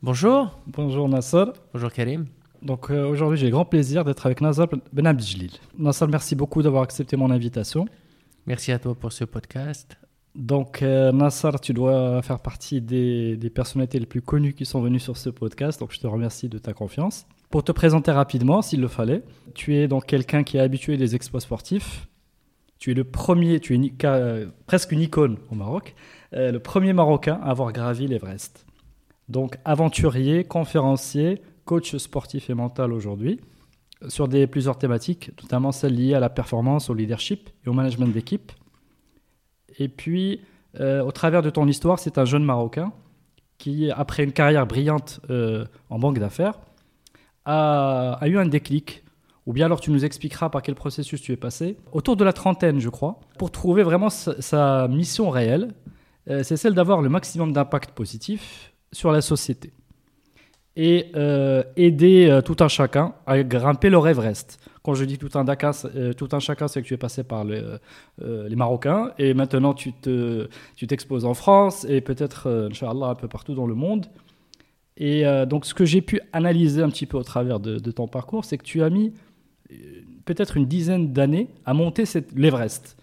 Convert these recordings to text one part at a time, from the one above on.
Bonjour. Bonjour Nassar. Bonjour Karim. Donc euh, aujourd'hui, j'ai le grand plaisir d'être avec Nassar Benabdjlil. Nassar, merci beaucoup d'avoir accepté mon invitation. Merci à toi pour ce podcast. Donc euh, Nassar, tu dois faire partie des, des, personnalités les plus connues qui sont venues sur ce podcast. Donc je te remercie de ta confiance. Pour te présenter rapidement, s'il le fallait, tu es donc quelqu'un qui est habitué des exploits sportifs. Tu es le premier, tu es une, euh, presque une icône au Maroc, euh, le premier Marocain à avoir gravi l'Everest. Donc aventurier, conférencier, coach sportif et mental aujourd'hui, sur des, plusieurs thématiques, notamment celles liées à la performance, au leadership et au management d'équipe. Et puis, euh, au travers de ton histoire, c'est un jeune Marocain qui, après une carrière brillante euh, en banque d'affaires, a, eu un déclic. Ou bien alors tu nous expliqueras par quel processus tu es passé. Autour de la trentaine, je crois, pour trouver vraiment sa, mission réelle, euh, c'est celle d'avoir le maximum d'impact positif sur la société et euh, aider euh, tout un chacun à grimper le Everest. Quand je dis tout un, Dakar, euh, tout un chacun, c'est que tu es passé par les, Marocains et maintenant tu te, tu t'exposes en France et peut-être, Inch'Allah, un peu partout dans le monde. Et donc, ce que j'ai pu analyser un petit peu au travers de, de ton parcours, c'est que tu as mis peut-être une dizaine d'années à monter l'Everest.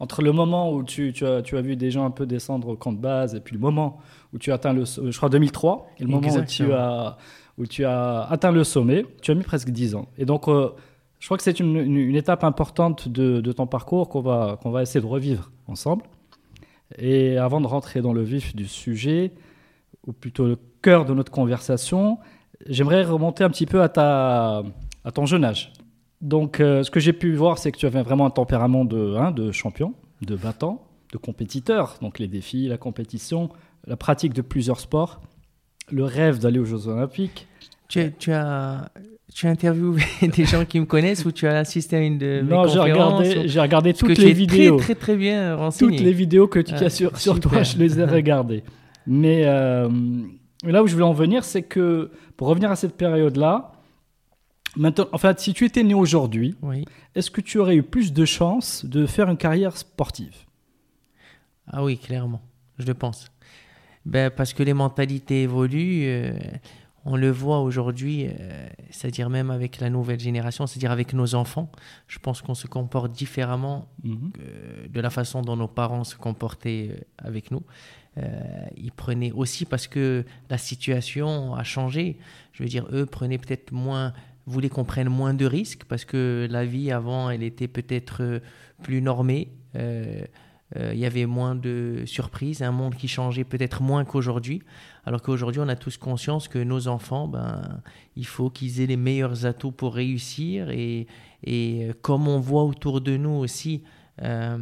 Entre le moment où tu, tu, as, tu, as, vu des gens un peu descendre au camp de base et puis le moment où tu as atteint le, je crois 2003, et le moment où tu, as, où tu as atteint le sommet, tu as mis presque 10 ans. Et donc, euh, je crois que c'est une, une, une, étape importante de, de ton parcours qu'on va, qu'on va essayer de revivre ensemble. Et avant de rentrer dans le vif du sujet, ou plutôt le cœur de notre conversation, j'aimerais remonter un petit peu à, ta, à ton jeune âge. Donc, euh, ce que j'ai pu voir, c'est que tu avais vraiment un tempérament de, hein, de champion, de battant, de compétiteur. Donc, les défis, la compétition, la pratique de plusieurs sports, le rêve d'aller aux Jeux Olympiques. Tu, tu, as, tu as interviewé des gens qui me connaissent ou tu as assisté à une de mes non, j'ai regardé, ou... j'ai regardé Parce toutes que les vidéos. Très, très, très bien renseigné. Toutes les vidéos que tu Ah, as sur, sur toi, je les ai regardées. Mais euh, là où je voulais en venir, c'est que pour revenir à cette période-là, maintenant, en fait, si tu étais né aujourd'hui, Oui. est-ce que tu aurais eu plus de chances de faire une carrière sportive? Ah oui, clairement, je le pense. Ben, parce que les mentalités évoluent. euh, on le voit aujourd'hui, euh, c'est-à-dire même avec la nouvelle génération, c'est-à-dire avec nos enfants. Je pense qu'on se comporte différemment Mhm. euh, de la façon dont nos parents se comportaient avec nous. Euh, ils prenaient aussi parce que la situation a changé. Je veux dire, eux prenaient peut-être moins, voulaient qu'on prenne moins de risques parce que la vie avant, elle était peut-être plus normée. Euh, il y avait moins de surprises, un monde qui changeait peut-être moins qu'aujourd'hui. Alors qu'aujourd'hui, on a tous conscience que nos enfants, ben, il faut qu'ils aient les meilleurs atouts pour réussir. Et, et euh, comme on voit autour de nous aussi euh,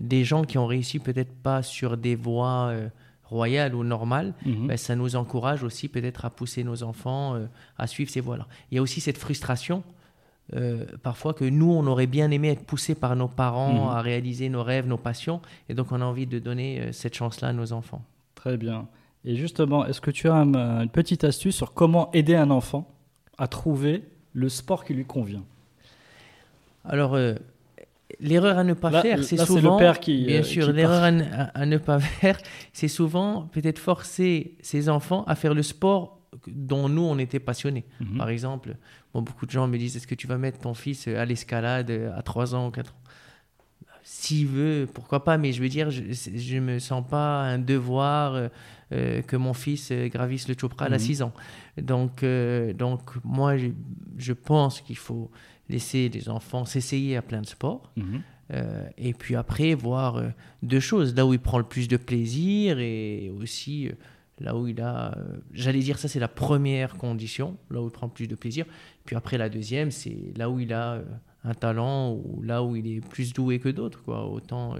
des gens qui ont réussi peut-être pas sur des voies euh, royales ou normales, Mhm. ben, ça nous encourage aussi peut-être à pousser nos enfants euh, à suivre ces voies-là. Il y a aussi cette frustration. Euh, parfois que nous, on aurait bien aimé être poussés par nos parents Mhm. à réaliser nos rêves, nos passions, et donc on a envie de donner euh, cette chance-là à nos enfants. Très bien. Et justement, est-ce que tu as un- une petite astuce sur comment aider un enfant à trouver le sport qui lui convient? Alors, euh, l'erreur à ne pas Là- faire, c'est c'est le souvent. père qui, Bien sûr, l'erreur à ne pas faire, c'est souvent peut-être forcer ses enfants à faire le sport dont nous, on était passionnés. Mhm. Par exemple, bon, beaucoup de gens me disent est-ce que tu vas mettre ton fils à l'escalade à 3 ans ou 4 ans? S'il veut, pourquoi pas, mais je veux dire, je ne me sens pas un devoir euh, euh, que mon fils euh, gravisse le Chopral à Mhm. 6 ans. Donc, euh, donc moi, je, je pense qu'il faut laisser les enfants s'essayer à plein de sports. Mhm. Euh, et puis après, voir euh, deux choses. Là où il prend le plus de plaisir et aussi euh, là où il a. J'allais dire, ça, c'est la première condition, là où il prend plus de plaisir. Puis après, la deuxième, c'est là où il a un talent ou là où il est plus doué que d'autres. Quoi. Autant,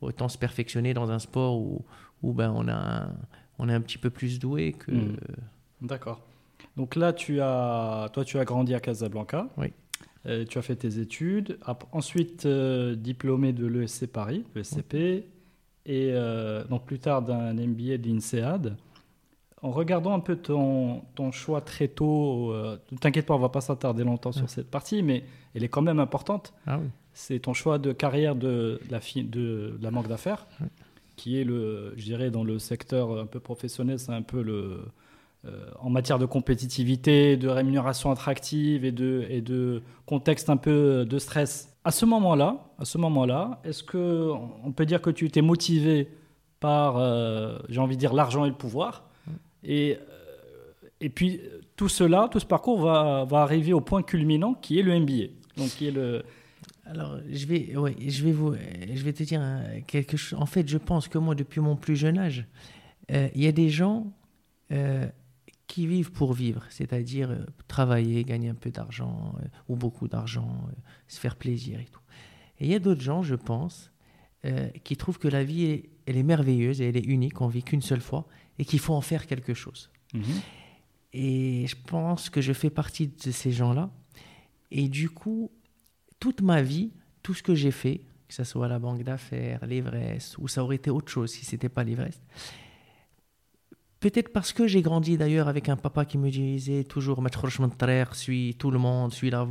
autant se perfectionner dans un sport où, où ben, on, a un, on est un petit peu plus doué que. Hmm. D'accord. Donc là, tu as, toi, tu as grandi à Casablanca. Oui. Euh, tu as fait tes études. Ensuite, euh, diplômé de l'ESC Paris, l'ESCP, et euh, donc plus tard d'un MBA de l'INSEAD. En regardant un peu ton, ton choix très tôt, ne t'inquiète pas, on va pas s'attarder longtemps sur cette partie, mais elle est quand même importante. Ah oui. C'est ton choix de carrière de la, de, la banque d'affaires, qui est le, je dirais, dans le secteur un peu professionnel, c'est un peu le, euh, en matière de compétitivité, de rémunération attractive et de, et de contexte un peu de stress. À ce moment-là, à ce moment-là, est-ce que on peut dire que tu étais motivé par, euh, j'ai envie de dire, l'argent et le pouvoir et, euh, et puis tout cela, tout ce parcours va, va arriver au point culminant qui est le MBA. Donc qui est le alors, je vais, ouais, je vais vous, je vais te dire quelque chose. En fait, je pense que moi, depuis mon plus jeune âge, il y a des gens, qui vivent pour vivre, c'est-à-dire euh, travailler, gagner un peu d'argent euh, ou beaucoup d'argent, euh, se faire plaisir et tout. Et il y a d'autres gens, je pense, qui trouvent que la vie, elle est merveilleuse et elle est unique, on vit qu'une seule fois et qu'il faut en faire quelque chose. Mhm. Et je pense que je fais partie de ces gens-là. Et du coup, toute ma vie, tout ce que j'ai fait, que ce soit la banque d'affaires, l'Everest, ou ça aurait été autre chose si c'était pas l'Everest, Peut-être parce que j'ai grandi d'ailleurs avec un papa qui me disait toujours suis tout le monde, suis la,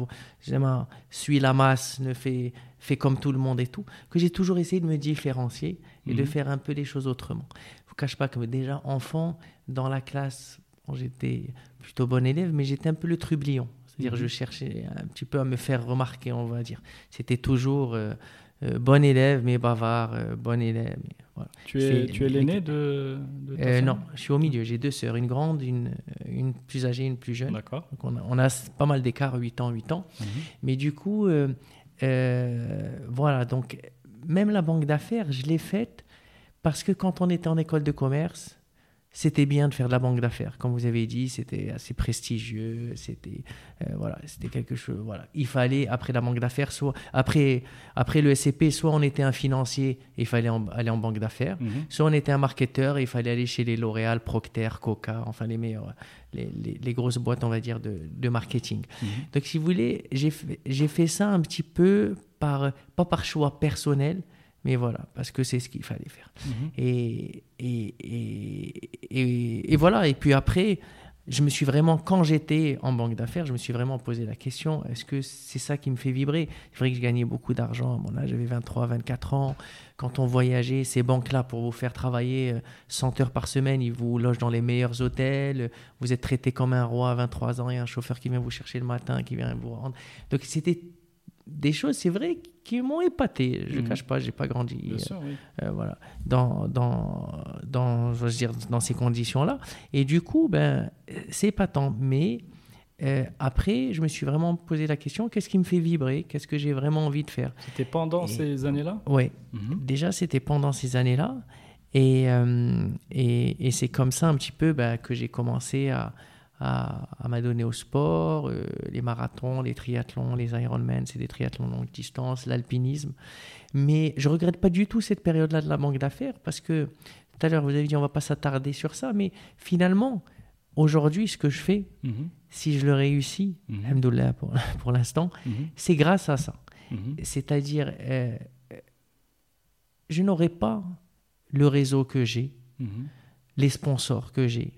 suis la masse, ne fais, fais comme tout le monde et tout, que j'ai toujours essayé de me différencier et de mhm. faire un peu les choses autrement. Je ne vous cache pas que déjà enfant, dans la classe, j'étais plutôt bon élève, mais j'étais un peu le trublion. C'est-à-dire mhm. je cherchais un petit peu à me faire remarquer, on va dire. C'était toujours... Euh, euh, bon élève mais bavard, euh, bon élève. voilà. Tu es, tu es l'aîné de, de euh, Non, je suis au milieu. J'ai deux sœurs, une grande, une, une plus âgée, une plus jeune. D'accord. Donc on a, on a, pas mal d'écart, 8 ans, 8 ans. Mhm. Mais du coup, voilà, donc même la banque d'affaires, je l'ai faite parce que quand on était en école de commerce, c'était bien de faire de la banque d'affaires. Comme vous avez dit, c'était assez prestigieux, c'était euh, voilà, c'était quelque chose. Voilà, il fallait après la banque d'affaires, soit après après le SCP, soit on était un financier et il fallait aller en banque d'affaires, mhm. soit on était un marketeur et il fallait aller chez les L'Oréal, Procter, Coca, enfin les meilleurs, les, les, grosses boîtes, on va dire de, de marketing. Mhm. Donc si vous voulez, j'ai fait, j'ai fait ça un petit peu par pas par choix personnel, mais voilà, parce que c'est ce qu'il fallait faire. Mhm. Et, et, et, et, voilà, et puis après, je me suis vraiment, quand j'étais en banque d'affaires, je me suis vraiment posé la question, est-ce que c'est ça qui me fait vibrer? C'est vrai que je gagnais beaucoup d'argent à mon âge, j'avais 23, 24 ans. Quand on voyageait, ces banques-là, pour vous faire travailler 100 euh, heures par semaine, ils vous logent dans les meilleurs hôtels, vous êtes traité comme un roi à 23 ans, et un chauffeur qui vient vous chercher le matin, qui vient vous rendre. Donc c'était des choses, c'est vrai, qui m'ont épaté. Je ne mhm. cache pas, j'ai pas grandi. Bien sûr, oui. Euh, voilà, dans, dans, dans, je veux dire, dans ces conditions-là. Et du coup, ben, c'est épatant. Mais euh, après, je me suis vraiment posé la question qu'est-ce qui me fait vibrer? Qu'est-ce que j'ai vraiment envie de faire? C'était pendant ces années-là? Oui. Mhm. Déjà, c'était pendant ces années-là. Et, euh, et, et c'est comme ça un petit peu ben, que j'ai commencé à à, m'adonner au sport, euh, les marathons, les triathlons, les Ironman, c'est des triathlons longue distance, l'alpinisme. Mais je regrette pas du tout cette période-là de la banque d'affaires parce que tout à l'heure vous avez dit on va pas s'attarder sur ça, mais finalement aujourd'hui ce que je fais, mhm. si je le réussis, mm pour, pour l'instant, mhm. c'est grâce à ça. C'est-à-dire euh, je n'aurais pas le réseau que j'ai, les sponsors que j'ai,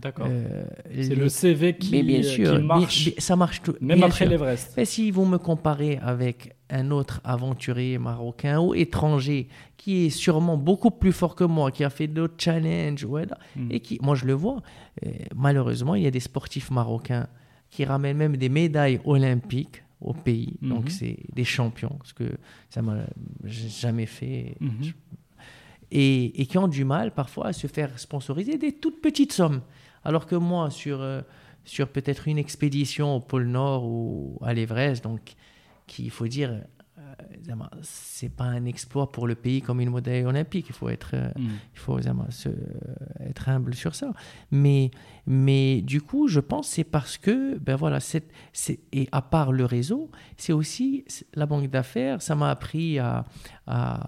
D'accord. Euh, c'est le CV qui, mais bien sûr, marche. ça marche tout. Même après l'Everest. Mais si vous me comparez avec un autre aventurier marocain ou étranger qui est sûrement beaucoup plus fort que moi, qui a fait d'autres challenges, voilà, hmm. et qui, moi je le vois, euh, malheureusement, il y a des sportifs marocains qui ramènent même des médailles olympiques au pays. Hmm. Donc c'est des champions, ce que ça m'a jamais fait. Hmm. et, et, qui ont du mal parfois à se faire sponsoriser des toutes petites sommes. Alors que moi, sur, euh, sur peut-être une expédition au pôle Nord ou à l'Everest, donc, qui, il faut dire, c'est pas un exploit pour le pays comme une médaille olympique. Il faut être, euh, Mm. il faut se- être humble sur ça. Mais, mais du coup, je pense que c'est parce que, ben voilà, c'est, et à part le réseau, c'est aussi la banque d'affaires, ça m'a appris à, à,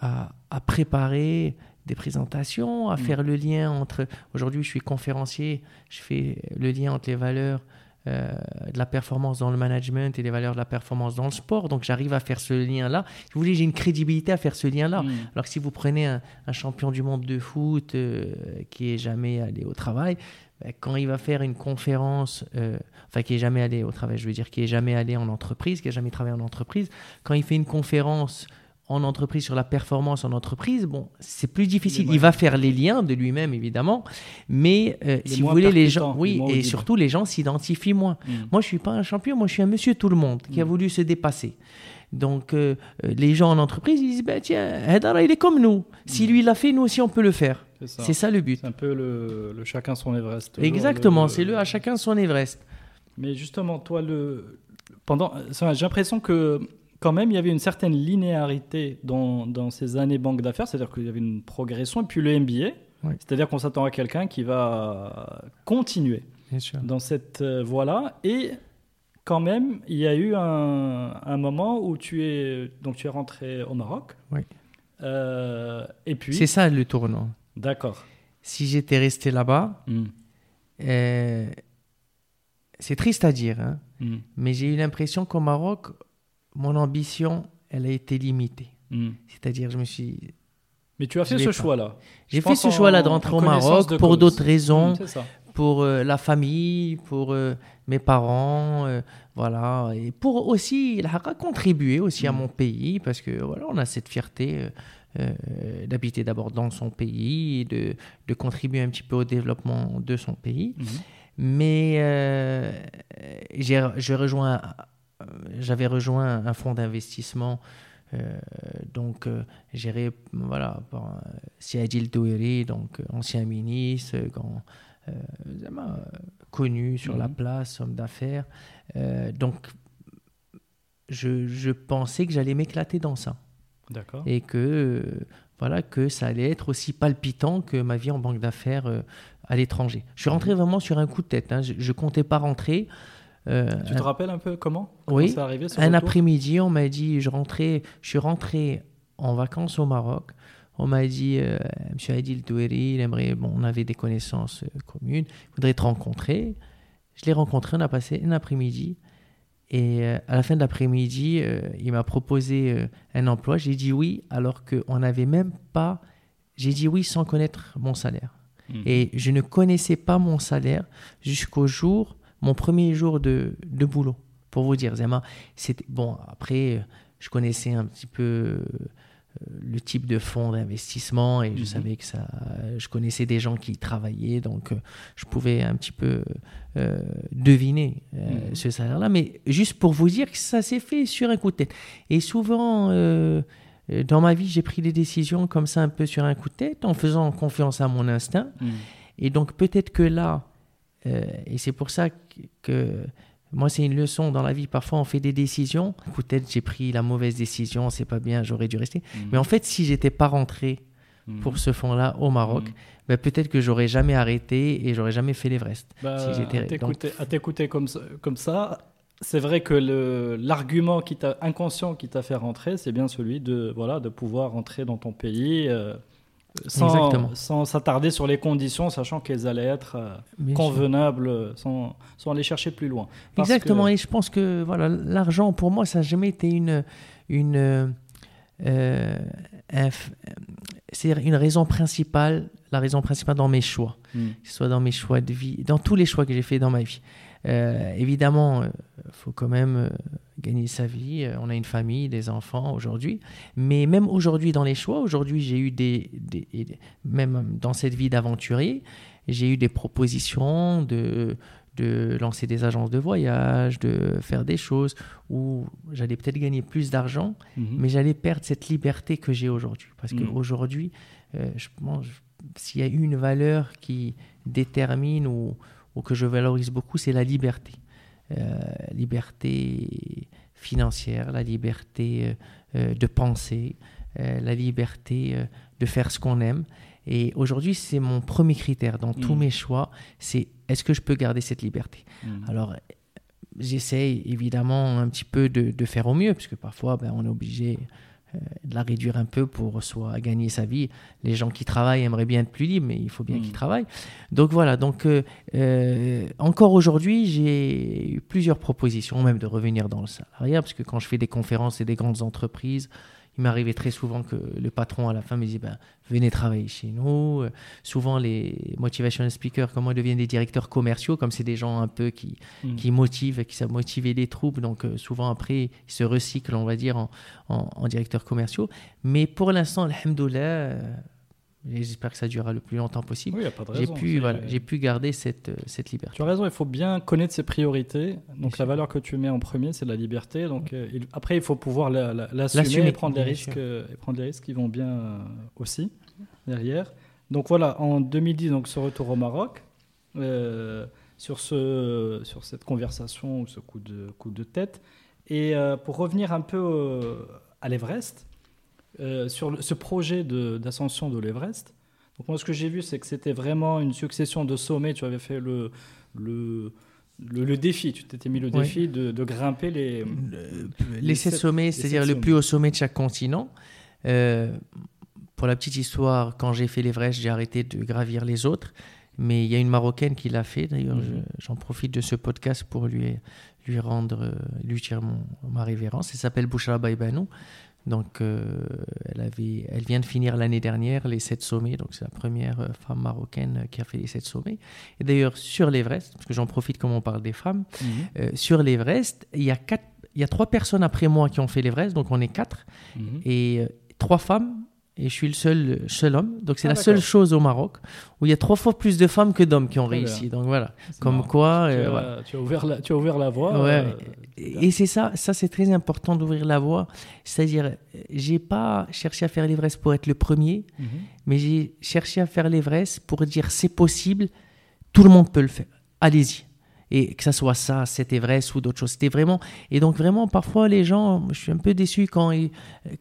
à, à préparer des présentations, à Mm. faire le lien entre. Aujourd'hui, je suis conférencier, je fais le lien entre les valeurs euh, de la performance dans le management et les valeurs de la performance dans le sport. Donc, j'arrive à faire ce lien-là. Si vous voulez, j'ai une crédibilité à faire ce lien-là. Mm. Alors que si vous prenez un, un champion du monde de foot euh, qui est jamais allé au travail, ben, quand il va faire une conférence, euh, enfin qui est jamais allé au travail, je veux dire qui est jamais allé en entreprise, qui a jamais travaillé en entreprise, quand il fait une conférence en entreprise sur la performance en entreprise, bon, c'est plus difficile. Il va faire les liens de lui-même évidemment, mais euh, si vous voulez les gens, oui, et surtout les gens s'identifient moins. Mm. Moi, je suis pas un champion, moi, je suis un monsieur tout le monde qui a Mm. voulu se dépasser. Donc, euh, euh, les gens en entreprise, ils disent, ben, tiens, Hadara, il est comme nous. Si lui, il l'a fait, nous aussi, on peut le faire. C'est ça. Le but. C'est un peu le, le chacun son Everest. Exactement, c'est le à chacun son Everest. Mais justement, toi, le pendant, j'ai l'impression que quand même, il y avait une certaine linéarité dans, dans ces années banque d'affaires, c'est-à-dire qu'il y avait une progression, et puis le MBA, Oui. c'est-à-dire qu'on s'attend à quelqu'un qui va continuer dans cette euh, voie-là, et quand même, il y a eu un, un moment où tu es, donc tu es rentré au Maroc, Oui. Euh, et puis, C'est ça le tournant. d'accord. Si j'étais resté là-bas, Mm. euh, c'est triste à dire, hein, Mm. mais j'ai eu l'impression qu'au Maroc, mon ambition, elle a été limitée. Mm. C'est-à-dire, je me suis Mais tu as fait Je ce choix-là. J'ai Je fait ce choix-là de rentrer en au Maroc pour d'autres raisons, Mm, c'est ça. pour euh, la famille, pour euh, mes parents, euh, voilà, et pour aussi il a contribué aussi à Mm. mon pays parce que voilà, on a cette fierté euh, d'habiter d'abord dans son pays, de, de contribuer un petit peu au développement de son pays. Mais euh, rejoint, euh, j'avais rejoint un fonds d'investissement. euh, donc euh, géré voilà par euh, Siadil Doueri, donc euh, ancien ministre, euh, euh, euh, connu sur la Mhm. place, homme d'affaires. Euh, donc je, je pensais que j'allais m'éclater dans ça D'accord. et que euh, voilà que ça allait être aussi palpitant que ma vie en banque d'affaires euh, à l'étranger. Je suis rentré vraiment sur un coup de tête. hein. Je, je comptais pas rentrer. Euh, Tu te rappelles un peu comment Comment Oui, c'est arrivé un après-midi, on m'a dit, je rentrais, je suis rentré en vacances au Maroc. On m'a dit, euh, Monsieur Adil Doueri, il aimerait, bon, on avait des connaissances euh, communes, il voudrait te rencontrer. Je l'ai rencontré, on a passé un après-midi. Et euh, à la fin de l'après-midi, il m'a proposé un emploi. J'ai dit oui, alors qu'on n'avait même pas. J'ai dit oui sans connaître mon salaire. Mhm. Et je ne connaissais pas mon salaire jusqu'au jour, mon premier jour de, de boulot. Pour vous dire, Zema, c'était bon. Après, je connaissais un petit peu euh, le type de fonds d'investissement et je Mhm. savais que ça. Je connaissais des gens qui y travaillaient, donc euh, je pouvais un petit peu euh, deviner euh, Mhm. ce salaire-là. Mais juste pour vous dire que ça s'est fait sur un coup de tête. Et souvent. euh, dans ma vie, j'ai pris des décisions comme ça un peu sur un coup de tête, en faisant confiance à mon instinct. Mhm. Et donc peut-être que là, euh, et c'est pour ça que, que moi c'est une leçon dans la vie, parfois on fait des décisions, peut-être j'ai pris la mauvaise décision, c'est pas bien, j'aurais dû rester. Mhm. Mais en fait si j'étais pas rentré Mhm. pour ce fonds-là au Maroc, Mhm. ben, peut-être que j'aurais jamais arrêté et j'aurais jamais fait l'Everest. Bah, si j'étais- à t'écouter- à t'écouter comme ça, comme ça c'est vrai que l'argument qui t'a inconscient qui t'a fait rentrer, c'est bien celui de voilà de pouvoir rentrer dans ton pays euh, sans, s'attarder sur les conditions, sachant qu'elles allaient être euh, convenables, euh, sans, sans aller chercher plus loin. Parce Exactement, que- et je pense que voilà, l'argent, pour moi, ça n'a jamais été une, une, euh, un une raison principale, la raison principale dans mes choix, Mhm. que ce soit dans mes choix de vie, dans tous les choix que j'ai fait dans ma vie. Euh, évidemment, il faut quand même gagner sa vie. Euh, On a une famille, des enfants aujourd'hui. Mais même aujourd'hui, dans les choix, aujourd'hui, j'ai eu des, des- Même dans cette vie d'aventurier, j'ai eu des propositions de, de lancer des agences de voyage, de faire des choses où j'allais peut-être gagner plus d'argent, Mhm. mais j'allais perdre cette liberté que j'ai aujourd'hui. Parce Mhm. qu'aujourd'hui, euh, je pense, s'il y a une valeur qui détermine ou, ou que je valorise beaucoup, c'est la liberté. Euh, liberté financière, la liberté de penser, la liberté de faire ce qu'on aime. Et aujourd'hui, c'est mon premier critère dans tous mm. mes choix, c'est est-ce que je peux garder cette liberté? Mm. Alors, j'essaye évidemment un petit peu de, faire au mieux, puisque parfois, ben, on est obligé euh, de la réduire un peu pour soit gagner sa vie. Les gens qui travaillent aimeraient bien être plus libres, mais il faut bien qu'ils mm. travaillent. Donc voilà, donc euh, euh, encore aujourd'hui, j'ai eu plusieurs propositions, même de revenir dans le salariat, parce que quand je fais des conférences et des grandes entreprises, il m'arrivait très souvent que le patron à la fin me disait ben, venez travailler chez nous. Euh, souvent les motivation speakers, comment ils deviennent des directeurs commerciaux, comme c'est des gens un peu qui, mm. qui motivent, qui savent motiver les troupes. Donc euh, souvent après ils se recyclent, on va dire, en, en, directeurs commerciaux. Mais pour l'instant, alhamdoulilah, J'espère que ça durera le plus longtemps possible. Oui, J'ai pu, voilà, j'ai pu garder cette, euh, cette liberté. Tu as raison, il faut bien connaître ses priorités. Donc la valeur que tu mets en premier, c'est la liberté. Donc euh, après, il faut pouvoir l'assumer et prendre les risques euh, et prendre les risques qui vont bien aussi derrière. Donc voilà, en 2010, donc ce retour au Maroc, sur ce, sur cette conversation ou ce coup de coup de tête. Et pour revenir un peu à l'Everest. Euh, sur ce projet d'ascension de, l'Everest. Donc moi, ce que j'ai vu, c'est que c'était vraiment une succession de sommets. Tu avais fait le, le, le, défi, tu t'étais mis le défi de, grimper les... les, sept, sommets, c'est-à-dire le plus haut sommet de chaque continent. Euh, pour la petite histoire, quand j'ai fait l'Everest, j'ai arrêté de gravir les autres. Mais il y a une Marocaine qui l'a fait. D'ailleurs, mhm. j'en profite de ce podcast pour lui, lui rendre, lui tirer mon, ma révérence. Elle s'appelle Bouchra Baïbanou. Donc, euh, elle, avait, elle vient de finir l'année dernière les sept sommets. Donc, c'est la première euh, femme marocaine qui a fait les sept sommets. Et d'ailleurs, sur l'Everest, parce que j'en profite comme on parle des femmes, mhm. euh, sur l'Everest, il y a quatre, il y a trois personnes après moi qui ont fait l'Everest, donc on est quatre, mhm. et trois femmes et je suis le seul, seul homme. Donc c'est ah, la seule chose au Maroc où il y a trois fois plus de femmes que d'hommes qui ont réussi. Donc voilà, comme quoi. Tu, as, tu, as, ouvert la, tu as ouvert la voie. Ouais, et c'est ça, ça c'est très important d'ouvrir la voie. C'est-à-dire, j'ai pas cherché à faire l'Everest pour être le premier, mhm. mais j'ai cherché à faire l'Everest pour dire c'est possible, tout le monde peut le faire. Allez-y et que ça soit ça, c'était vrai ou d'autres choses. C'était vraiment. Et donc, vraiment, parfois, les gens, je suis un peu déçu quand,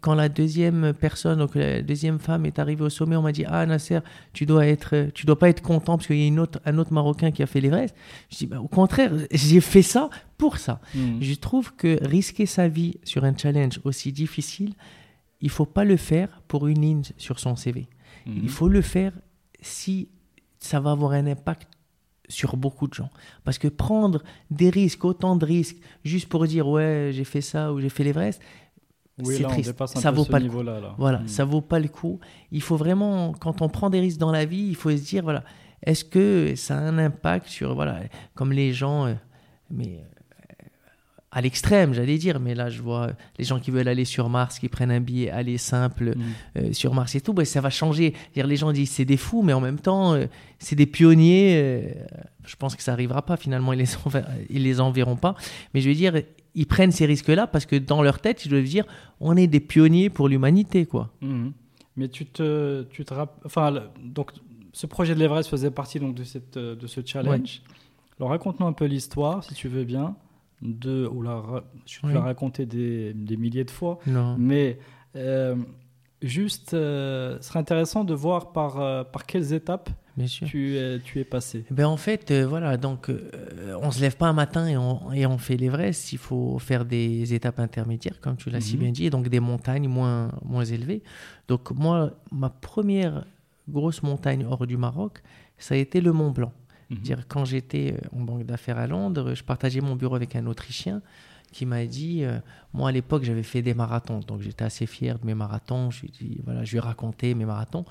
quand la deuxième personne, donc la deuxième femme est arrivée au sommet, on m'a dit Ah, Nasser, tu dois, être, tu dois pas être content parce qu'il y a une autre, un autre Marocain qui a fait l'Everest. Je dis bah, Au contraire, j'ai fait ça pour ça. Hmm. Je trouve que risquer sa vie sur un challenge aussi difficile, il faut pas le faire pour une ligne sur son CV. Hmm. Il faut le faire si ça va avoir un impact sur beaucoup de gens. Parce que prendre des risques, autant de risques, juste pour dire ouais, j'ai fait ça ou j'ai fait l'Everest, c'est triste. ça vaut pas le coup. Voilà, hmm. ça vaut pas le coup. Il faut vraiment, quand on prend des risques dans la vie, il faut se dire voilà, est-ce que ça a un impact sur voilà, comme les gens, euh, mais à l'extrême, j'allais dire, mais là je vois les gens qui veulent aller sur Mars, qui prennent un billet aller simple mm. euh, sur Mars et tout, bah, ça va changer. Dire, les gens disent c'est des fous, mais en même temps euh, c'est des pionniers. Euh, je pense que ça n'arrivera pas finalement, ils les, ils les enverront pas. Mais je veux dire, ils prennent ces risques-là parce que dans leur tête, ils doivent dire on est des pionniers pour l'humanité, quoi. Mm. Mais tu te, tu te enfin donc ce projet de l'Everest faisait partie donc de cette de ce challenge. Alors raconte-nous un peu l'histoire, si tu veux bien de, ou la, je te raconté des, des, milliers de fois, mais euh, juste, euh, ce serait intéressant de voir par, euh, par quelles étapes Tu, es, tu es passé. Ben en fait, voilà, donc on se lève pas un matin et on, et on fait l'Everest, il faut faire des étapes intermédiaires, comme tu l'as si mhm. bien dit, et donc des montagnes moins, moins élevées. Donc moi, ma première grosse montagne hors du Maroc, ça a été le Mont Blanc. Mhm. Dire, quand j'étais euh, en banque d'affaires à Londres, je partageais mon bureau avec un Autrichien qui m'a dit, euh, moi à l'époque j'avais fait des marathons, donc j'étais assez fier de mes marathons. Je lui ai voilà, je lui ai raconté mes marathons.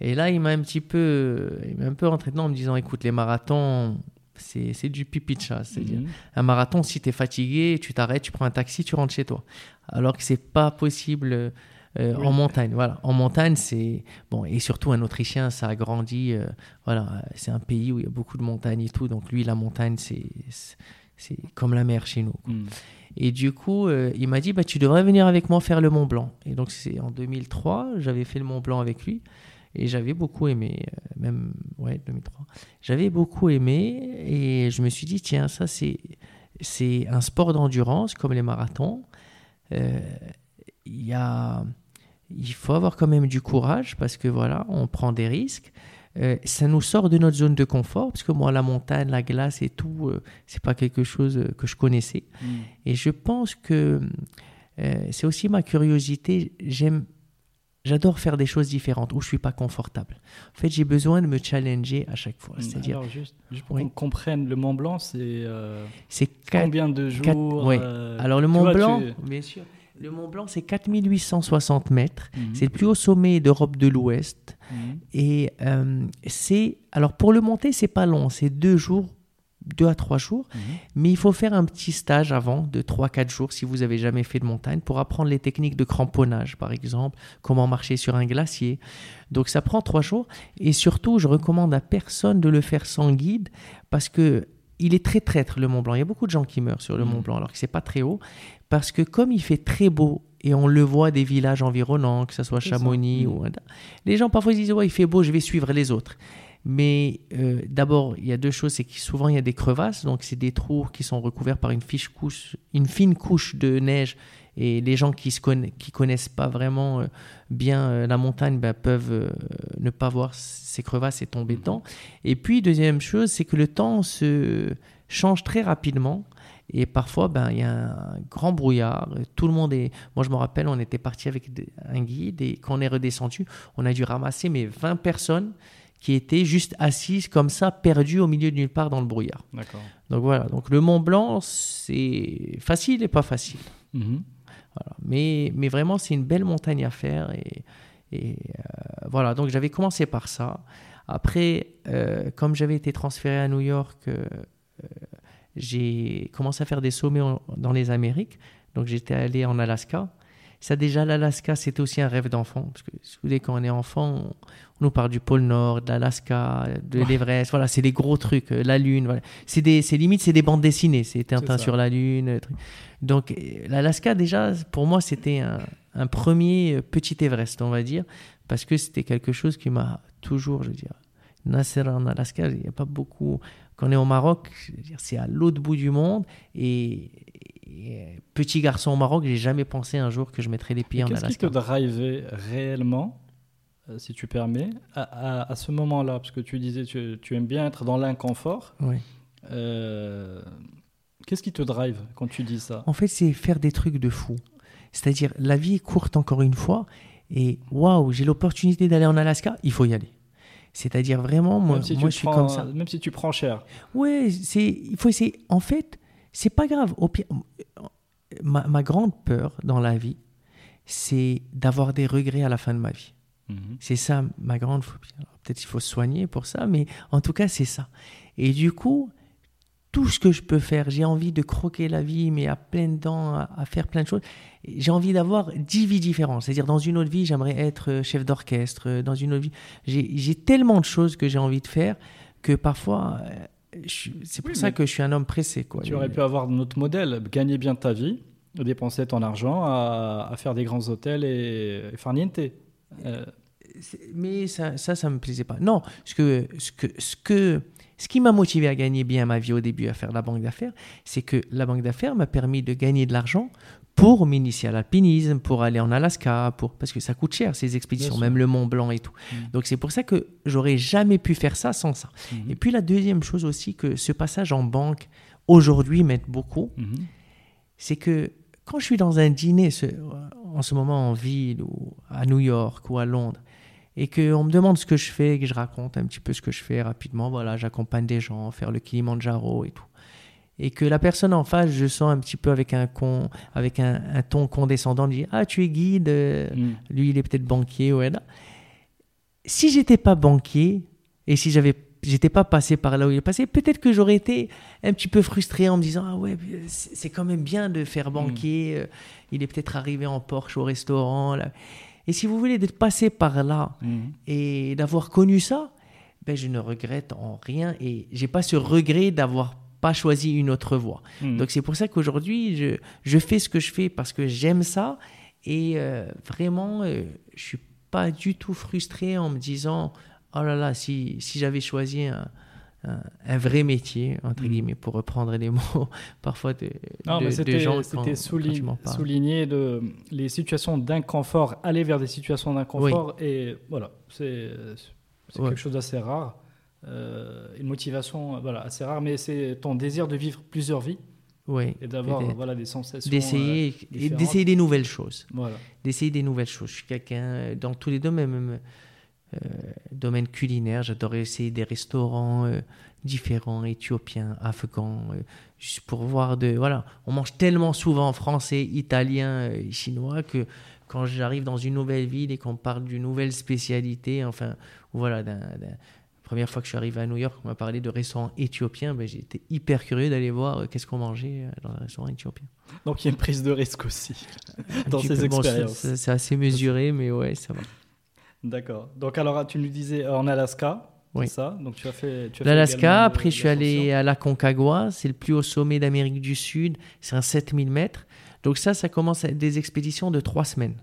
Et là, il m'a un petit peu, il m'a un peu rentré dedans en me disant, écoute, les marathons, c'est du pipi de chat. cest dire mhm. un marathon, si tu es fatigué, tu t'arrêtes, tu prends un taxi, tu rentres chez toi. Alors que c'est pas possible euh, en montagne. Voilà, en montagne, c'est bon et surtout un Autrichien, ça a grandi. Euh, voilà, c'est un pays où il y a beaucoup de montagnes et tout. Donc lui, la montagne, c'est c'est comme la mer chez nous. Hmm. Et du coup, euh, il m'a dit, bah, tu devrais venir avec moi faire le Mont Blanc. Et donc, c'est en 2003, j'avais fait le Mont Blanc avec lui. Et j'avais beaucoup aimé, même, ouais, 2003. J'avais beaucoup aimé. Et je me suis dit, tiens, ça, c'est, c'est un sport d'endurance, comme les marathons. euh, il y a, il faut avoir quand même du courage parce que voilà, on prend des risques. Euh, ça nous sort de notre zone de confort parce que moi, la montagne, la glace et tout, euh, c'est pas quelque chose que je connaissais. Mm. Et je pense que euh, c'est aussi ma curiosité. J'aime, j'adore faire des choses différentes où je suis pas confortable. En fait, j'ai besoin de me challenger à chaque fois. C'est-à-dire, Alors, juste, juste pour Oui. qu'on comprenne, le Mont Blanc, c'est euh, c'est quatre- combien de quatre- jours oui. euh, Alors le Mont vois, tu- Blanc, bien sûr. Le Mont Blanc, c'est 4860 mètres. Mhm. C'est le plus haut sommet d'Europe de l'Ouest. Mhm. Et euh, c'est. Alors pour le monter, c'est pas long. C'est deux jours, deux à trois jours. Mhm. Mais il faut faire un petit stage avant de 3-4 jours si vous avez jamais fait de montagne pour apprendre les techniques de cramponnage, par exemple, comment marcher sur un glacier. Donc ça prend 3 jours. Et surtout, je recommande à personne de le faire sans guide parce que il est très traître le Mont Blanc. Il y a beaucoup de gens qui meurent sur le Mhm. Mont Blanc alors que c'est pas très haut parce que comme il fait très beau et on le voit des villages environnants, que ce soit. Chamonix Mhm. ou les gens parfois ils disent ouais il fait beau, je vais suivre les autres. Mais euh, d'abord, il y a deux choses, c'est que souvent il y a des crevasses, donc c'est des trous qui sont recouverts par une, fiche couche, une fine couche de neige. Et les gens qui ne connaissent pas vraiment euh, bien euh, la montagne ben, peuvent euh, ne pas voir ces crevasses et tomber Mhm. dedans. Et puis, deuxième chose, c'est que le temps se change très rapidement. Et parfois, ben, il y a un grand brouillard. Tout le monde est. Moi, je me rappelle, on était parti avec un guide et quand on est redescendu, on a dû ramasser mais 20 personnes qui étaient juste assises comme ça, perdues au milieu de nulle part dans le brouillard. D'accord. Donc voilà. Donc le Mont Blanc, c'est facile et pas facile. Mhm. Mais, vraiment, c'est une belle montagne à faire. Et, euh, voilà, donc j'avais commencé par ça. Après, euh, comme j'avais été transféré à New York, euh, j'ai commencé à faire des sommets dans les Amériques. Donc j'étais allé en Alaska. Ça déjà, l'Alaska, c'était aussi un rêve d'enfant. Parce que vous savez, quand on est enfant, on, on nous parle du pôle Nord, de l'Alaska, de l'Everest. Voilà, c'est des gros trucs. euh, La Lune, voilà. C'est des, c'est limite, c'est des bandes dessinées. C'est Tintin sur la Lune. euh, truc. Donc euh, l'Alaska, déjà, pour moi, c'était un, un premier petit Everest, on va dire, parce que c'était quelque chose qui m'a toujours, je veux dire, Nasser en Alaska, il n'y a pas beaucoup. Quand on est au Maroc, c'est à l'autre bout du monde. Et, et petit garçon au Maroc, j'ai jamais pensé un jour que je mettrais les pieds en Qu'est-ce qui te Alaska. drivait réellement, euh, si tu permets, à, à- à ce moment-là? Parce que tu disais tu, tu aimes bien être dans l'inconfort. Oui. Euh, Qu'est-ce qui te drive quand tu dis ça? En fait, c'est faire des trucs de fou. C'est-à-dire, la vie est courte encore une fois. Et waouh, j'ai l'opportunité d'aller en Alaska, il faut y aller. C'est-à-dire vraiment, moi, si, je suis comme ça. même si tu prends cher. Ouais, c'est, il faut essayer. En fait, c'est pas grave. Au pire, ma, ma grande peur dans la vie, c'est d'avoir des regrets à la fin de ma vie. Mhm. C'est ça ma grande phobie. Peut-être qu'il faut se soigner pour ça, mais en tout cas, c'est ça. Et du coup, tout ce que je peux faire, j'ai envie de croquer la vie, mais à pleines dents, à, à faire plein de choses. J'ai envie d'avoir dix vies différentes. C'est-à-dire, dans une autre vie, j'aimerais être euh, chef d'orchestre. euh, Dans une autre vie, j'ai tellement de choses que j'ai envie de faire que parfois, euh, c'est pour Oui, ça que je suis un homme pressé. Quoi. Tu aurais pu avoir notre modèle, gagner bien ta vie, dépenser ton argent à, à faire des grands hôtels et, et faire niente. Euh, mais ça, ça, ça me plaisait pas. Non, ce que, ce que, ce que, ce qui m'a motivé à gagner bien ma vie au début à faire la banque d'affaires, c'est que la banque d'affaires m'a permis de gagner de l'argent pour m'initier à l'alpinisme, pour aller en Alaska, pour parce que ça coûte cher ces expéditions, même le Mont Blanc et tout. Mm. Donc c'est pour ça que j'aurais jamais pu faire ça sans ça. Mhm. Et puis la deuxième chose aussi que ce passage en banque aujourd'hui m'aide beaucoup, Mhm. c'est que quand je suis dans un dîner ce- en ce moment en ville ou à New York ou à Londres et qu'on me demande ce que je fais, que je raconte un petit peu ce que je fais rapidement, voilà, j'accompagne des gens faire le Kilimanjaro et tout. Et que la personne en face, je sens un petit peu avec un, con, avec un, un ton condescendant, me dit Ah, tu es guide, euh, Mhm. lui, il est peut-être banquier, ouais. là. Si j'étais pas banquier et si j'avais j'étais pas passé par là où il est passé, peut-être que j'aurais été un petit peu frustré en me disant ah ouais c'est c'est quand même bien de faire banquier. euh, Il est peut-être arrivé en Porsche au restaurant. Là. Et si vous voulez d'être passé par là Mhm. et d'avoir connu ça, ben je ne regrette en rien et j'ai pas ce regret d'avoir pas choisi une autre voie. Mhm. Donc c'est pour ça qu'aujourd'hui, je, je fais ce que je fais parce que j'aime ça et euh, vraiment, euh, je suis pas du tout frustré en me disant oh là là, si, si j'avais choisi un, un, vrai métier, entre Mm. guillemets, pour reprendre les mots parfois de, Non, de- mais de gens. c'était souligné, de, les situations d'inconfort, aller vers des situations d'inconfort, et voilà, c'est c'est Ouais. quelque chose d'assez rare. Euh, une motivation euh, voilà, assez rare, mais c'est ton désir de vivre plusieurs vies Oui, et d'avoir voilà, des sensations. d'essayer euh, différentes. d'essayer des nouvelles choses. voilà. d'essayer des nouvelles choses. Je suis quelqu'un dans tous les domaines, même euh, domaine culinaire. J'adore essayer des restaurants euh, différents, éthiopiens, afghans, juste pour voir de. Voilà, on mange tellement souvent français, italien, chinois que quand j'arrive dans une nouvelle ville et qu'on parle d'une nouvelle spécialité, enfin, voilà, d'un. Première fois que je suis arrivé à New York, on m'a parlé de restaurants éthiopiens. Ben, J'étais hyper curieux d'aller voir euh, qu'est-ce qu'on mangeait euh, dans un restaurant éthiopien. Donc il y a une prise de risque aussi dans ces. Bon, expériences. C'est assez mesuré, mais ouais, ça va. D'accord. Donc alors tu nous disais euh, en Alaska, Oui. c'est ça? Donc tu as fait. L'Alaska, après je suis allé à la Concagua, c'est le plus haut sommet d'Amérique du Sud, c'est un 7000 mètres. Donc ça, ça commence à être des expéditions de trois semaines.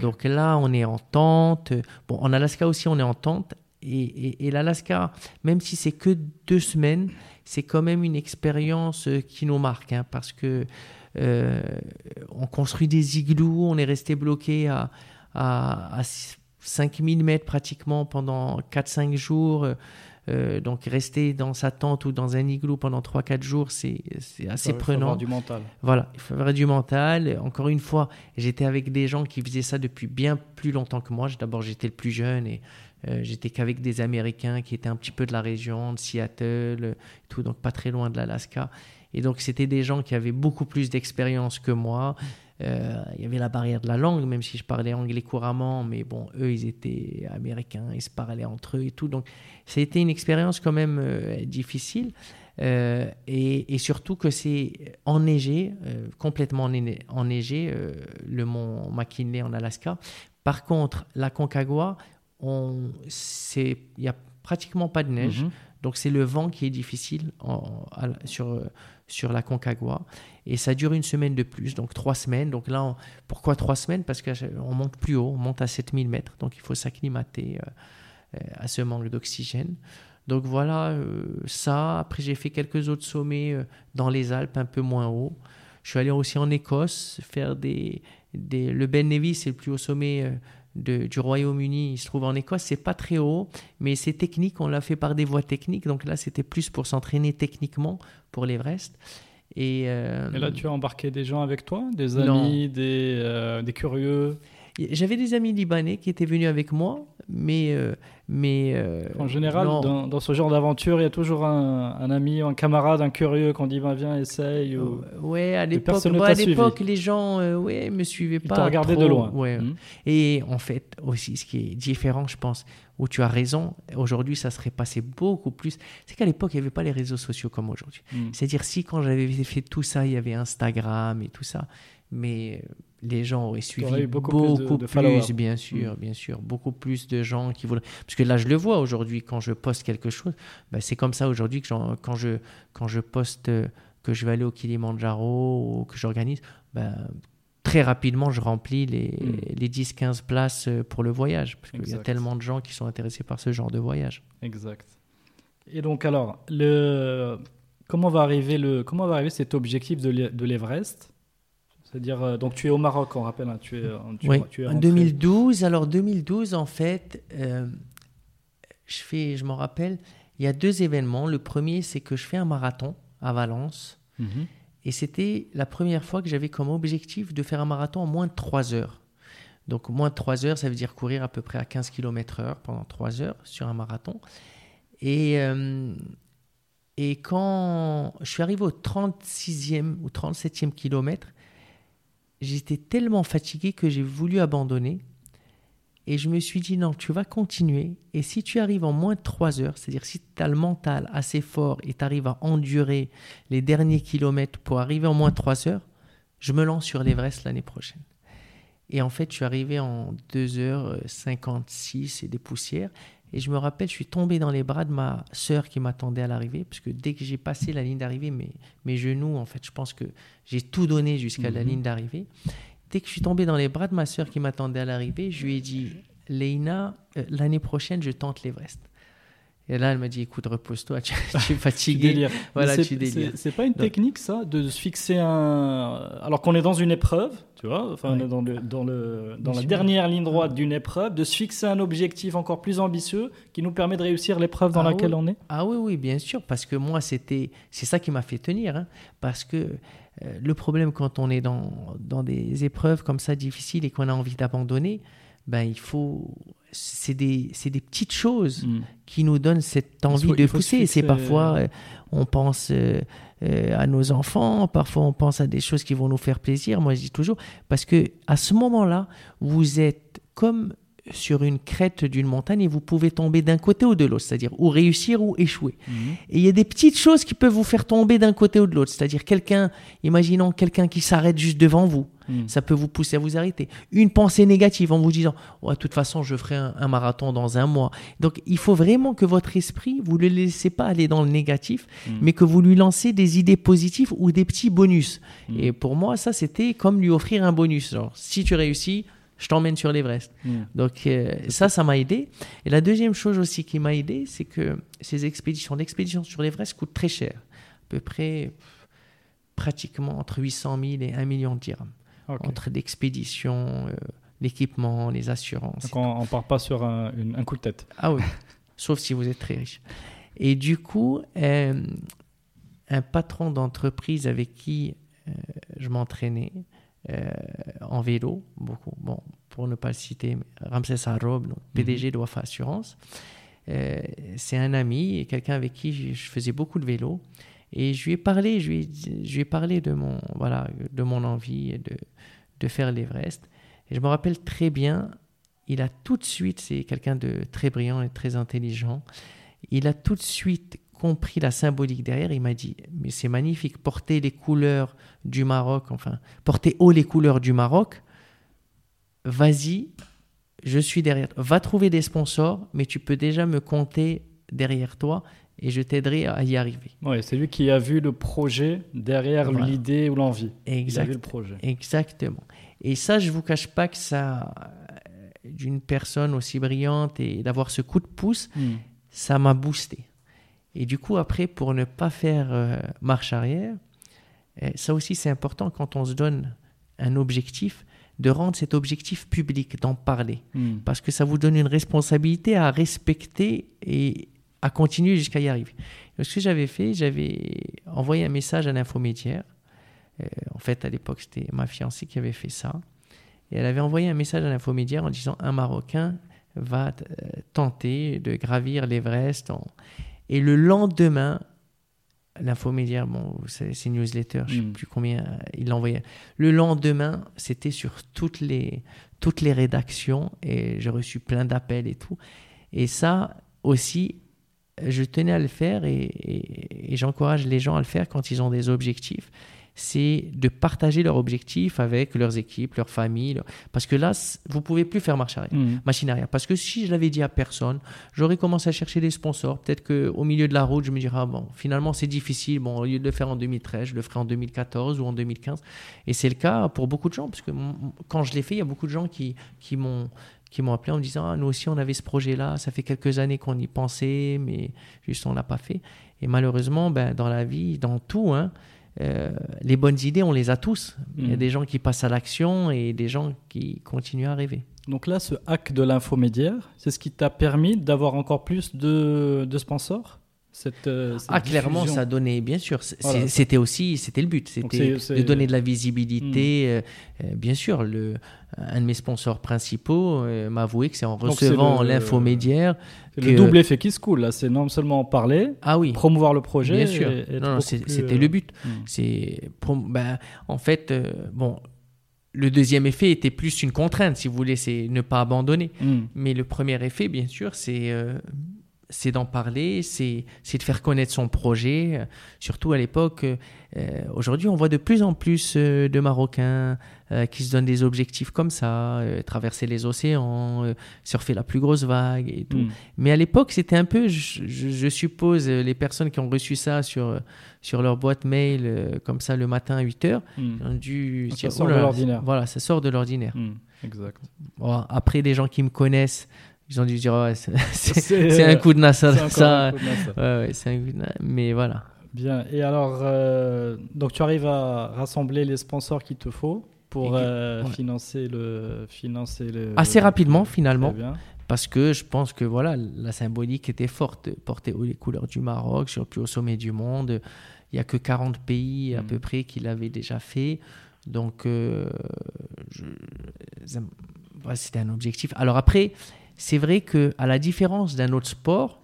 Donc là, on est en tente. Bon, en Alaska aussi, on est en tente. Et, et- et l'Alaska, même si c'est que deux semaines, c'est quand même une expérience euh, qui nous marque. hein, parce que euh, on construit des igloos, on est resté bloqué à, à, à 5000 mètres pratiquement pendant 4-5 jours. Euh, donc rester dans sa tente ou dans un igloo pendant 3-4 jours, c'est assez Il faut prenant. avoir du mental. Voilà, il faut avoir du mental. Encore une fois, j'étais avec des gens qui faisaient ça depuis bien plus longtemps que moi. D'abord, j'étais le plus jeune et euh, j'étais qu'avec des Américains qui étaient un petit peu de la région, de Seattle, euh, tout, donc pas très loin de l'Alaska. Et donc, c'était des gens qui avaient beaucoup plus d'expérience que moi. Euh, il y avait la barrière de la langue, même si je parlais anglais couramment, mais bon, eux, ils étaient américains, ils se parlaient entre eux et tout. Donc, été une expérience quand même difficile. Et, surtout que c'est enneigé, complètement enneigé, le mont McKinley en Alaska. Par contre, la Concagua, il n'y a pratiquement pas de neige. Mhm. Donc c'est le vent qui est difficile en- sur, euh, sur la Concagua. Et ça dure une semaine de plus, donc trois semaines. Donc là, on- pourquoi trois semaines? Parce qu'on monte plus haut, on monte à 7000 mètres. Donc il faut s'acclimater euh, euh, à ce manque d'oxygène. Donc voilà euh, ça. Après, j'ai fait quelques autres sommets euh, dans les Alpes, un peu moins haut. Je suis allé aussi en Écosse faire des... des le Ben Nevis, c'est le plus haut sommet euh, de- du Royaume-Uni. Il se trouve en Écosse. C'est pas très haut, mais c'est technique. On l'a fait par des voies techniques. Donc là, c'était plus pour s'entraîner techniquement pour l'Everest. Et, euh, Et là, tu as embarqué des gens avec toi Des amis, des, euh, des curieux? J'avais des amis libanais qui étaient venus avec moi, mais. euh, mais euh, En général, dans, dans ce genre d'aventure, il y a toujours un, un ami, un camarade, un curieux qu'on dit ben, viens, essaye. Ou... Ouais, à l'époque, ne à l'époque, les gens, euh, ouais, me suivaient Ils pas. t'ont regardé trop. de loin. Ouais. Mhm. Et en fait, aussi, ce qui est différent, je pense, où tu as raison, aujourd'hui, ça serait passé beaucoup plus. C'est qu'à l'époque, il n'y avait pas les réseaux sociaux comme aujourd'hui. Mhm. C'est-à-dire, si quand j'avais fait tout ça, il y avait Instagram et tout ça, mais les gens auraient suivi beaucoup, beaucoup plus de- plus, bien sûr, bien sûr, beaucoup plus de gens qui voulaient. Parce que là, je le vois aujourd'hui, quand je poste quelque chose, ben, c'est comme ça aujourd'hui que quand je, quand je poste euh, que je vais aller au Kilimanjaro ou que j'organise, ben, très rapidement, je remplis les, Mm. les 10-15 places euh, pour le voyage. Parce qu'il y a tellement de gens qui sont intéressés par ce genre de voyage. Exact. Et donc, alors, le... comment, va arriver le... comment va arriver cet objectif de l'Everest? C'est-à-dire, euh, donc tu es au Maroc, on rappelle, hein, tu es, tu, Oui, tu es en rentré- 2012. Alors 2012, en fait, euh, je fais, je m'en rappelle, il y a deux événements. Le premier, c'est que je fais un marathon à Valence. Mhm. Et c'était la première fois que j'avais comme objectif de faire un marathon en moins de 3 heures. Donc moins de 3 heures, ça veut dire courir à peu près à 15 km heure pendant 3 heures sur un marathon. Et, euh, et quand je suis arrivé au 36e ou 37e kilomètre, j'étais tellement fatigué que j'ai voulu abandonner. Et je me suis dit, non, tu vas continuer. Et si tu arrives en moins de 3 heures, c'est-à-dire si tu as le mental assez fort et tu arrives à endurer les derniers kilomètres pour arriver en moins de 3 heures, je me lance sur l'Everest l'année prochaine. Et en fait, je suis arrivé en 2h56 et des poussières. Et je me rappelle, je suis tombé dans les bras de ma sœur qui m'attendait à l'arrivée, parce que dès que j'ai passé la ligne d'arrivée, mes, mes genoux, en fait, je pense que j'ai tout donné jusqu'à la Mhm. ligne d'arrivée. Dès que je suis tombé dans les bras de ma sœur qui m'attendait à l'arrivée, je lui ai dit, Leïna, euh, l'année prochaine, je tente l'Everest. Et là, elle m'a dit, écoute, repose-toi, tu, es fatigué. voilà, tu délires. C'est pas une technique, ça, de se fixer un. Alors qu'on est dans une épreuve, tu vois, enfin, on est dans, le, dans, le, dans la dernière ligne droite d'une épreuve, de se fixer un objectif encore plus ambitieux qui nous permet de réussir l'épreuve dans ah laquelle on est. Ah oui, oui, bien sûr, parce que moi, c'était, c'est ça qui m'a fait tenir, hein, parce que euh, le problème quand on est dans, dans des épreuves comme ça difficiles et qu'on a envie d'abandonner, ben il faut c'est des, des, petites choses mm. qui nous donnent cette envie de pousser. C'est parfois, euh, on pense euh, à nos enfants, parfois on pense à des choses qui vont nous faire plaisir. Moi, je dis toujours, parce que à ce moment-là, vous êtes comme sur une crête d'une montagne et vous pouvez tomber d'un côté ou de l'autre, c'est-à-dire ou réussir ou échouer. Mhm. Et il y a des petites choses qui peuvent vous faire tomber d'un côté ou de l'autre, c'est-à-dire quelqu'un, imaginons quelqu'un qui s'arrête juste devant vous, mhm. ça peut vous pousser à vous arrêter. Une pensée négative en vous disant, de toute façon, je ferai un, marathon dans un mois. Donc il faut vraiment que votre esprit, vous ne le laissez pas aller dans le négatif, mhm. mais que vous lui lancez des idées positives ou des petits bonus. Et pour moi, ça, c'était comme lui offrir un bonus. Genre, si tu réussis, je t'emmène sur l'Everest. Mm. Donc euh, ça, ça m'a aidé. Et la deuxième chose aussi qui m'a aidé, c'est que ces expéditions, l'expédition sur l'Everest coûtent très cher, à peu près pratiquement entre 800 000 et 1 million de dirhams. Entre l'expédition, euh, l'équipement, les assurances. Donc on ne part pas sur un, coup de tête. Ah oui, sauf si vous êtes très riche. Et du coup, euh, un patron d'entreprise avec qui je m'entraînais, euh, en vélo, beaucoup. Bon, pour ne pas le citer, Ramsès Haroub, PDG de Wafa Assurance. Euh, c'est un ami et quelqu'un avec qui je, faisais beaucoup de vélo. Et je lui ai parlé, je lui ai, je lui ai parlé de mon, voilà, de mon envie de, de faire l'Everest. Et je me rappelle très bien, il a tout de suite, c'est quelqu'un de très brillant et très intelligent, il a tout de suite compris la symbolique derrière, il m'a dit Mais c'est magnifique, porter les couleurs du Maroc, enfin, porter haut les couleurs du Maroc, vas-y, je suis derrière. Va trouver des sponsors, mais tu peux déjà me compter derrière toi et je t'aiderai à y arriver. Oui, c'est lui qui a vu le projet derrière l'idée ou l'envie. Exact. le projet. Exactement. Et ça, je vous cache pas que ça, d'une personne aussi brillante et d'avoir ce coup de pouce, hmm. ça m'a boosté. Et du coup, après, pour ne pas faire euh, marche arrière, eh, ça aussi c'est important quand on se donne un objectif, de rendre cet objectif public, d'en parler. Hmm. Parce que ça vous donne une responsabilité à respecter et à continuer jusqu'à y arriver. ce que j'avais fait, j'avais envoyé un message à l'infomédiaire. Euh, en fait, à l'époque, c'était ma fiancée qui avait fait ça. Et elle avait envoyé un message à l'infomédiaire en disant un Marocain va euh, tenter de gravir l'Everest. En... Et le lendemain, l'infomédiaire, bon, c'est newsletter, je ne sais hmm. plus combien il l'envoyait. Le lendemain, c'était sur toutes les, toutes les rédactions et j'ai reçu plein d'appels et tout. Et ça aussi, je tenais à le faire et j'encourage les gens à le faire quand ils ont des objectifs c'est de partager leurs objectifs avec leurs équipes, leurs familles. Parce que là, vous pouvez plus faire marche arrière, mmh. machine arrière. Parce que si je l'avais dit à personne, j'aurais commencé à chercher des sponsors. Peut-être qu'au milieu de la route, je me dirais, ah bon, finalement, c'est difficile. Bon, au lieu de le faire en 2013, je le ferai en 2014 ou en 2015. Et c'est le cas pour beaucoup de gens. Parce que quand je l'ai fait, il y a beaucoup de gens qui, qui m'ont qui m'ont appelé en me disant ah, nous aussi on avait ce projet là ça fait quelques années qu'on y pensait mais juste on l'a pas fait et malheureusement ben, dans la vie dans tout hein, euh, les bonnes idées, on les a tous. Il y a mm. des gens qui passent à l'action et des gens qui continuent à rêver. Donc là, ce hack de l'infomédiaire, c'est ce qui t'a permis d'avoir encore plus de, de sponsors? Cette, euh, ah, clairement, ça donnait, bien sûr. C'était aussi, c'était le but, c'était de donner de la visibilité. Hmm. Euh, euh, bien sûr, le, un de mes sponsors principaux m'a avoué que c'est en recevant l'infomédiaire. Le double effet qui se coule, là, c'est non seulement en parler, ah oui, promouvoir le projet. Bien sûr, c'était le but. Hmm. C'est, ben, en fait, bon, le deuxième effet était plus une contrainte, si vous voulez, c'est ne pas abandonner. Hmm. Mais le premier effet, bien sûr, c'est c'est d'en parler, c'est de faire connaître son projet, surtout à l'époque. Euh, aujourd'hui, on voit de plus en plus euh, de Marocains euh, qui se donnent des objectifs comme ça, traverser les océans, surfer la plus grosse vague et tout. Hmm. Mais à l'époque, c'était un peu, je, suppose, les personnes qui ont reçu ça sur, sur leur boîte mail, comme ça, le matin à 8 heures, hmm. ont dû... Ça sort de l'ordinaire. Voilà, ça sort de l'ordinaire. Hmm. Exact. après, des gens qui me connaissent Ils ont dû dire, ouais, c'est un coup de Nasser. Ça, ouais, c'est un coup de Mais voilà. Bien. Et alors, euh, donc tu arrives à rassembler les sponsors qu'il te faut pour euh, financer le financer le assez rapidement finalement parce que je pense que voilà la symbolique était forte porter les couleurs du Maroc sur plus au sommet du monde il y a que 40 pays à mm. peu près qui l'avaient déjà fait donc euh, c'était un objectif alors après c'est vrai que à la différence d'un autre sport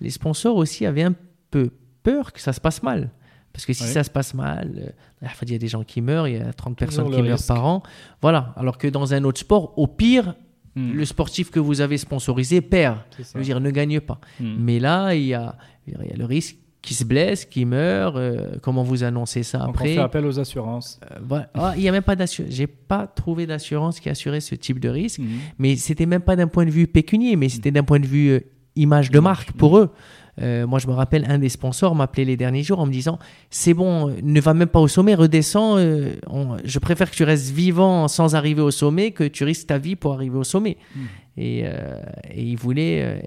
les sponsors aussi avaient un peu peur que ça se passe mal. Parce que si ça se passe mal, euh, il y a des gens qui meurent, il y a 30 personnes qui meurent par an. Voilà. Alors que dans un autre sport, au pire, hmm. le sportif que vous avez sponsorisé perd. Je veux dire, ne gagne pas. Hmm. Mais là, il y, a, il y a le risque qu'il se blesse, qu'il meurt. Euh, comment vous annoncez ça après On fait appel aux assurances. Euh, il n'y a même pas d'assurance. J'ai pas trouvé d'assurance qui assurait ce type de risque. Hmm. Mais c'était même pas d'un point de vue pécunier, mais c'était d'un point de vue image de marque pour eux. Euh, moi, je me rappelle, un des sponsors m'appelait les derniers jours en me disant C'est bon, ne va même pas au sommet, redescends. Euh, je préfère que tu restes vivant sans arriver au sommet que tu risques ta vie pour arriver au sommet. Hmm. Et, euh, et, il voulait.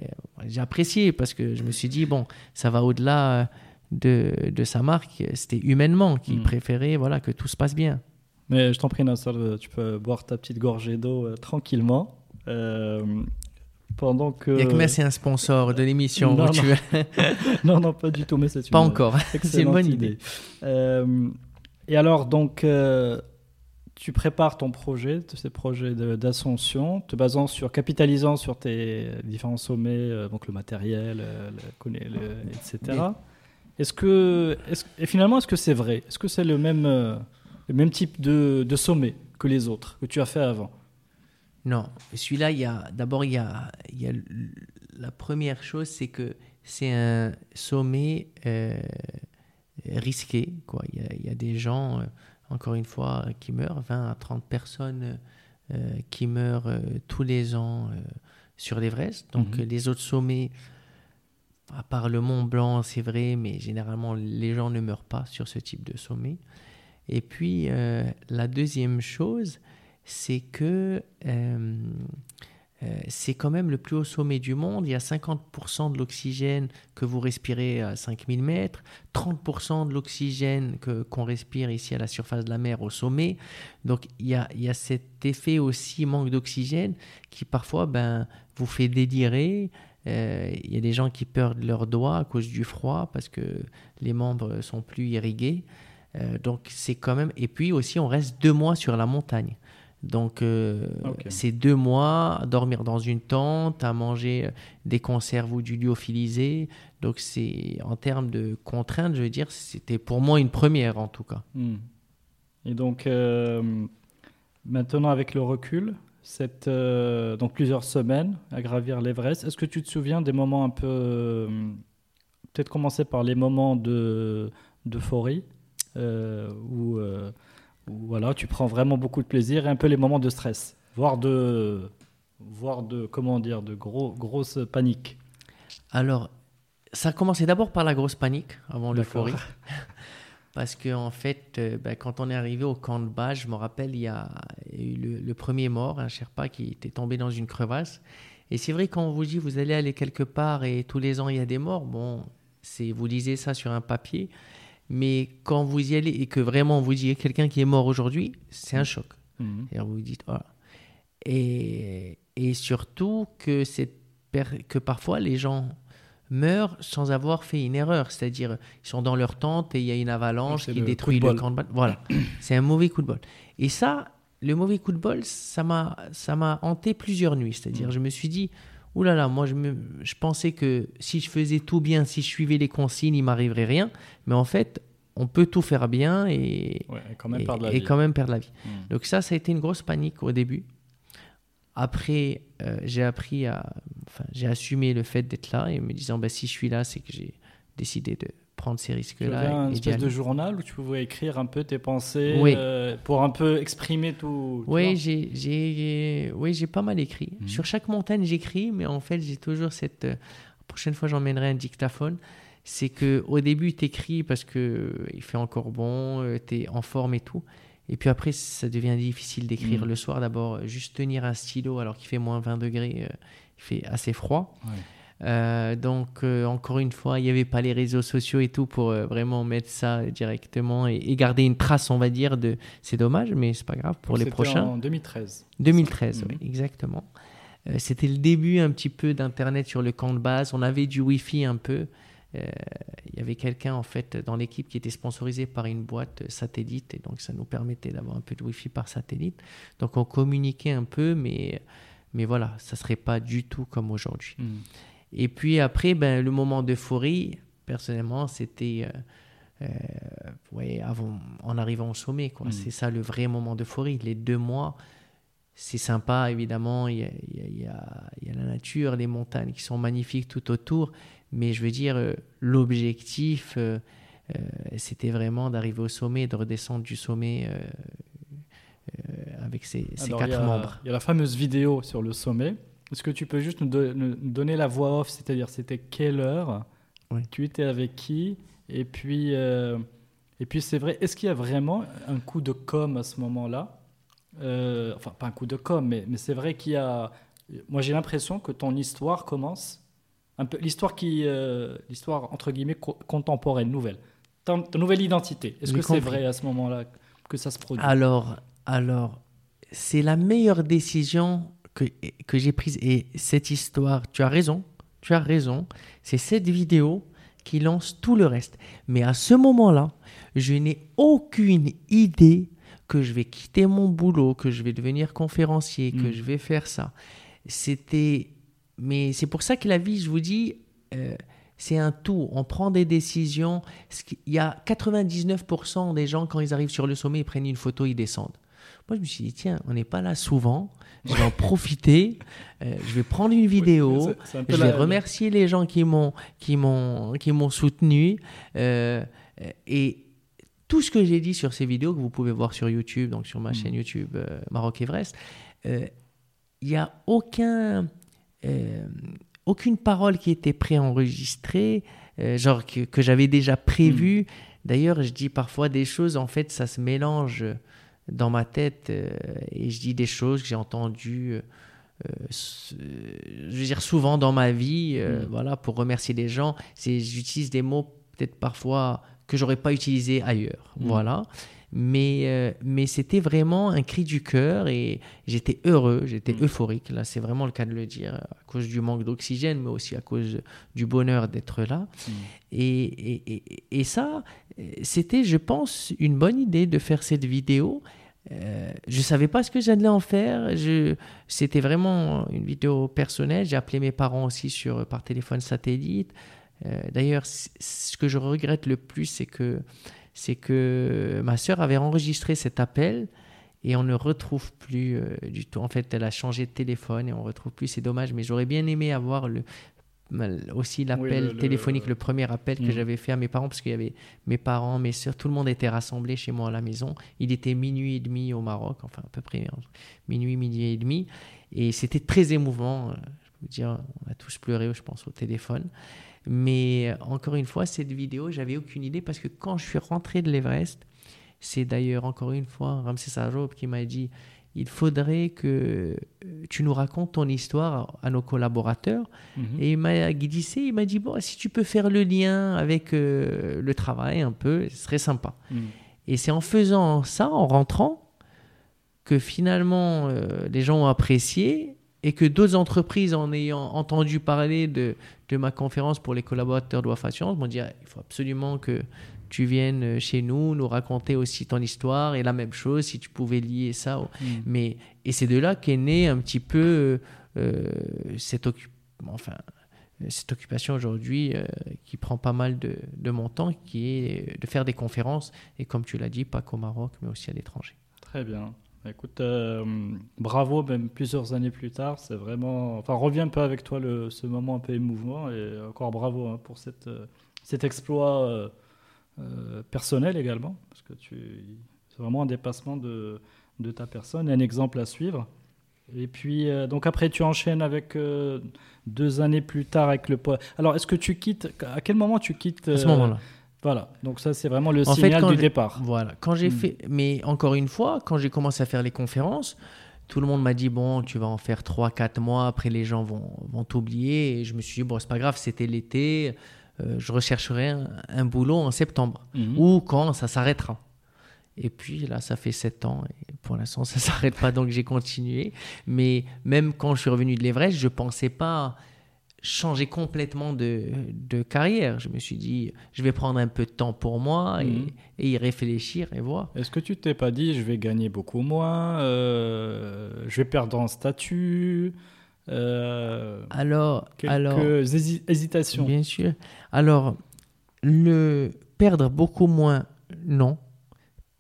J'ai apprécié parce que je me suis dit Bon, ça va au-delà de, de, sa marque. C'était humainement qu'il hmm. préférait voilà, que tout se passe bien. Mais je t'en prie, Nassar, tu peux boire ta petite gorgée d'eau tranquillement. Pendant que... Il y a c'est un sponsor de l'émission. Non, non. non, pas du tout, mais c'est Pas encore. c'est une bonne idée. Euh, et alors, donc, euh, tu prépares ton projet, ces projets d'ascension, te basant sur, capitalisant sur tes différents sommets, euh, donc le matériel, le, etc. Est-ce que, et finalement, est-ce que c'est vrai? Est-ce que c'est le même, le même type de, de sommet que les autres que tu as fait avant? Non, celui-là, il y a d'abord il y a, il y a la première chose, c'est que c'est un sommet euh, risqué. Quoi. Il, y a, il y a des gens, euh, encore une fois, qui meurent, 20 à 30 personnes euh, qui meurent tous les ans sur l'Everest. Donc mhm. les autres sommets, à part le Mont Blanc, c'est vrai, mais généralement les gens ne meurent pas sur ce type de sommet. Et puis la deuxième chose, c'est que euh, euh, c'est quand même le plus haut sommet du monde. Il y a 50% de l'oxygène que vous respirez à 5000 mètres, 30% de l'oxygène qu'on respire ici à la surface de la mer au sommet. Donc il y a, il y a cet effet aussi manque d'oxygène qui parfois ben, vous fait délirer. Euh, il y a des gens qui perdent leurs doigts à cause du froid parce que les membres sont plus irrigués. donc c'est quand même. Et puis aussi, on reste deux mois sur la montagne. Donc, euh, c'est deux mois à dormir dans une tente, à manger euh, des conserves ou du lyophilisé. Donc, c'est en termes de contraintes, je veux dire, c'était pour moi une première en tout cas. Hmm. Et donc, euh, maintenant, avec le recul, cette, donc plusieurs semaines à gravir l'Everest, est-ce que tu te souviens des moments un peu. Peut-être commencer par les moments d'euphorie où voilà, tu prends vraiment beaucoup de plaisir et un peu les moments de stress, voire de, voire de comment dire, de gros, grosse panique. Alors, ça a commencé d'abord par la grosse panique avant l'euphorie. Parce que en fait, euh, ben, quand on est arrivé au camp de base, je me rappelle, il y a eu le, premier mort, un Sherpa qui était tombé dans une crevasse. Et c'est vrai, quand on vous dit vous allez aller quelque part et tous les ans il y a des morts, bon, c'est vous lisez ça sur un papier, mais quand vous y allez et que vraiment vous dites quelqu'un qui est mort aujourd'hui, c'est un choc. Mhm. Et vous vous dites, voilà. Et, et surtout que, que parfois les gens meurent sans avoir fait une erreur. C'est-à-dire, ils sont dans leur tente et il y a une avalanche qui détruit le camp de Voilà, c'est un mauvais coup de bol. Et ça, le mauvais coup de bol, ça m'a hanté plusieurs nuits. C'est-à-dire, mhm. je me suis dit, Ouh là là, moi je, me, je pensais que si je faisais tout bien, si je suivais les consignes, il m'arriverait rien. Mais en fait, on peut tout faire bien et, quand, même perdre la et vie. quand même perdre la vie. Hmm. Donc ça, ça a été une grosse panique au début. Après, euh, j'ai appris à, enfin, j'ai assumé le fait d'être là et me disant, bah, si je suis là, c'est que j'ai décidé de, prendre ces risques-là. Tu avais un espèce de journal où tu pouvais écrire un peu tes pensées euh, pour un peu exprimer tout. Oui, j'ai, oui, pas mal écrit. Mhm. Sur chaque montagne, j'écris, mais en fait, j'ai toujours cette. Euh, la prochaine fois, j'emmènerai un dictaphone. C'est que au début, tu écris parce que euh, il fait encore bon, tu es en forme et tout. Et puis après, ça devient difficile d'écrire mhm. le soir. D'abord, juste tenir un stylo alors qu'il fait moins 20 degrés, il fait assez froid. Ouais. Euh, donc, euh, encore une fois, il n'y avait pas les réseaux sociaux et tout pour euh, vraiment mettre ça directement et, et garder une trace, on va dire, de. C'est dommage, mais c'est pas grave pour les C'était prochains. En 2013. 2013, Mhm. oui, exactement. C'était le début un petit peu d'Internet sur le camp de base. On avait du Wi-Fi un peu. Il y avait quelqu'un en fait dans l'équipe qui était sponsorisé par une boîte satellite et donc ça nous permettait d'avoir un peu de Wi-Fi par satellite. Donc on communiquait un peu, mais, mais voilà, ça serait pas du tout comme aujourd'hui. Mm. Et puis après, ben, le moment d'euphorie, personnellement, c'était euh, euh, ouais, avant, en arrivant au sommet. quoi. Mm. C'est ça le vrai moment d'euphorie. Les deux mois, c'est sympa, évidemment. Il y, a, il y a- il y a- il y a la nature, les montagnes qui sont magnifiques tout autour. Mais je veux dire, euh, l'objectif, euh, c'était vraiment d'arriver au sommet, de redescendre du sommet avec ses, Alors, quatre a- membres. Il y a la fameuse vidéo sur le sommet. Est-ce que tu peux juste nous, do- nous donner la voix off, c'est-à-dire c'était quelle heure Oui. Tu étais avec qui Et puis, euh, et puis c'est vrai, est-ce qu'il y a vraiment un coup de com à ce moment-là? Euh, Enfin, pas un coup de com, mais, mais c'est vrai qu'il y a. Moi, j'ai l'impression que ton histoire commence un peu l'histoire qui, euh, l'histoire entre guillemets co- contemporaine, nouvelle. Ta, nouvelle identité. Est-ce que c'est vrai à ce moment-là que ça se produit? Alors, alors c'est la meilleure décision que, que j'ai prise. Et cette histoire, tu as raison, tu as raison. C'est cette vidéo qui lance tout le reste. Mais à ce moment-là, je n'ai aucune idée que je vais quitter mon boulot, que je vais devenir conférencier, que Mm. je vais faire ça. C'était. Mais c'est pour ça que la vie, je vous dis, euh, c'est un tout. On prend des décisions. Il y a 99% des gens, quand ils arrivent sur le sommet, ils prennent une photo, ils descendent. Moi, je me suis dit, tiens, on n'est pas là souvent. Je vais en profiter. euh, je vais prendre une vidéo. Un Je vais la- remercier les gens qui m'ont qui m'ont qui m'ont soutenu euh, et tout ce que j'ai dit sur ces vidéos que vous pouvez voir sur YouTube, donc sur ma Mm. chaîne YouTube euh, Maroc Everest, il n'y a aucun aucune parole qui était préenregistrée, genre que, que j'avais déjà prévu. D'ailleurs, je dis parfois des choses, en fait, ça se mélange dans ma tête euh, et je dis des choses que j'ai entendues. euh, euh, je veux dire souvent dans ma vie, Mm. voilà, pour remercier les gens, j'utilise des mots peut-être parfois que j'aurais pas utilisés ailleurs, Mm. voilà. Mais euh, mais c'était vraiment un cri du cœur et j'étais heureux, j'étais Mm. euphorique. Là, c'est vraiment le cas de le dire à cause du manque d'oxygène, mais aussi à cause du bonheur d'être là. Mm. Et, et, et, et ça, c'était, je pense, une bonne idée de faire cette vidéo. Euh, je savais pas ce que j'allais en faire. Je, c'était vraiment une vidéo personnelle. J'ai appelé mes parents aussi sur, par téléphone satellite. Euh, D'ailleurs, ce que je regrette le plus, c'est que, c'est que ma sœur avait enregistré cet appel et on ne retrouve plus euh, du tout. En fait, elle a changé de téléphone et on retrouve plus. C'est dommage, mais j'aurais bien aimé avoir le, aussi l'appel téléphonique, le premier appel que Mm. j'avais fait à mes parents, parce qu'il y avait mes parents, mes soeurs, tout le monde était rassemblé chez moi à la maison. Il était minuit et demi au Maroc, enfin à peu près entre minuit, minuit et demi. Et c'était très émouvant. euh, Je peux vous dire, on a tous pleuré, je pense, au téléphone. Mais euh, encore une fois, cette vidéo, j'avais aucune idée parce que quand je suis rentré de l'Everest, c'est d'ailleurs encore une fois Ramsès Ajoub qui m'a dit il faudrait que euh, tu nous racontes ton histoire à nos collaborateurs. Mhm. Et il m'a guidissé, il m'a dit bon, si tu peux faire le lien avec euh, le travail un peu, ce serait sympa. Mm. Et c'est en faisant ça, en rentrant, que finalement euh, les gens ont apprécié et que d'autres entreprises, en ayant entendu parler de, de ma conférence pour les collaborateurs de Wafa Science, m'ont dit Ah, il faut absolument que tu viennes chez nous, nous raconter aussi ton histoire et la même chose, si tu pouvais lier ça. au- Mm. mais, et c'est de là qu'est née un petit peu euh, cette, occu- enfin, cette occupation aujourd'hui euh, qui prend pas mal de, de mon temps, qui est de faire des conférences, et comme tu l'as dit, pas qu'au Maroc, mais aussi à l'étranger. Très bien. Écoute, euh, bravo, même plusieurs années plus tard, c'est vraiment. Enfin, reviens un peu avec toi le, ce moment un peu émouvant et encore bravo hein, pour cette, euh, cet exploit euh, personnel également, parce que tu, c'est vraiment un dépassement de, de ta personne et un exemple à suivre. Et puis, donc après, tu enchaînes avec deux années plus tard avec le poids. Alors, est-ce que tu quittes À quel moment tu quittes À ce moment-là. Voilà. Donc ça, c'est vraiment le En signal du départ. Voilà. Quand j'ai Mm. fait, mais encore une fois, quand j'ai commencé à faire les conférences, tout le monde m'a dit bon, tu vas en faire 3-4 mois, après les gens vont, vont t'oublier. Et je me suis dit bon, c'est pas grave, c'était l'été, euh, je rechercherai un, boulot en septembre Mhm. ou quand ça s'arrêtera. Et puis là, ça fait 7 ans et pour l'instant, ça s'arrête pas, donc j'ai continué. Mais même quand je suis revenu de l'Everest, je pensais pas changer complètement de, de carrière. Je me suis dit, je vais prendre un peu de temps pour moi et, Mhm. et y réfléchir et voir. Est-ce que tu t'es pas dit, je vais gagner beaucoup moins, euh, je vais perdre en statut euh, Alors, Quelques alors hési- hésitations? Bien sûr. Alors, le perdre beaucoup moins, non.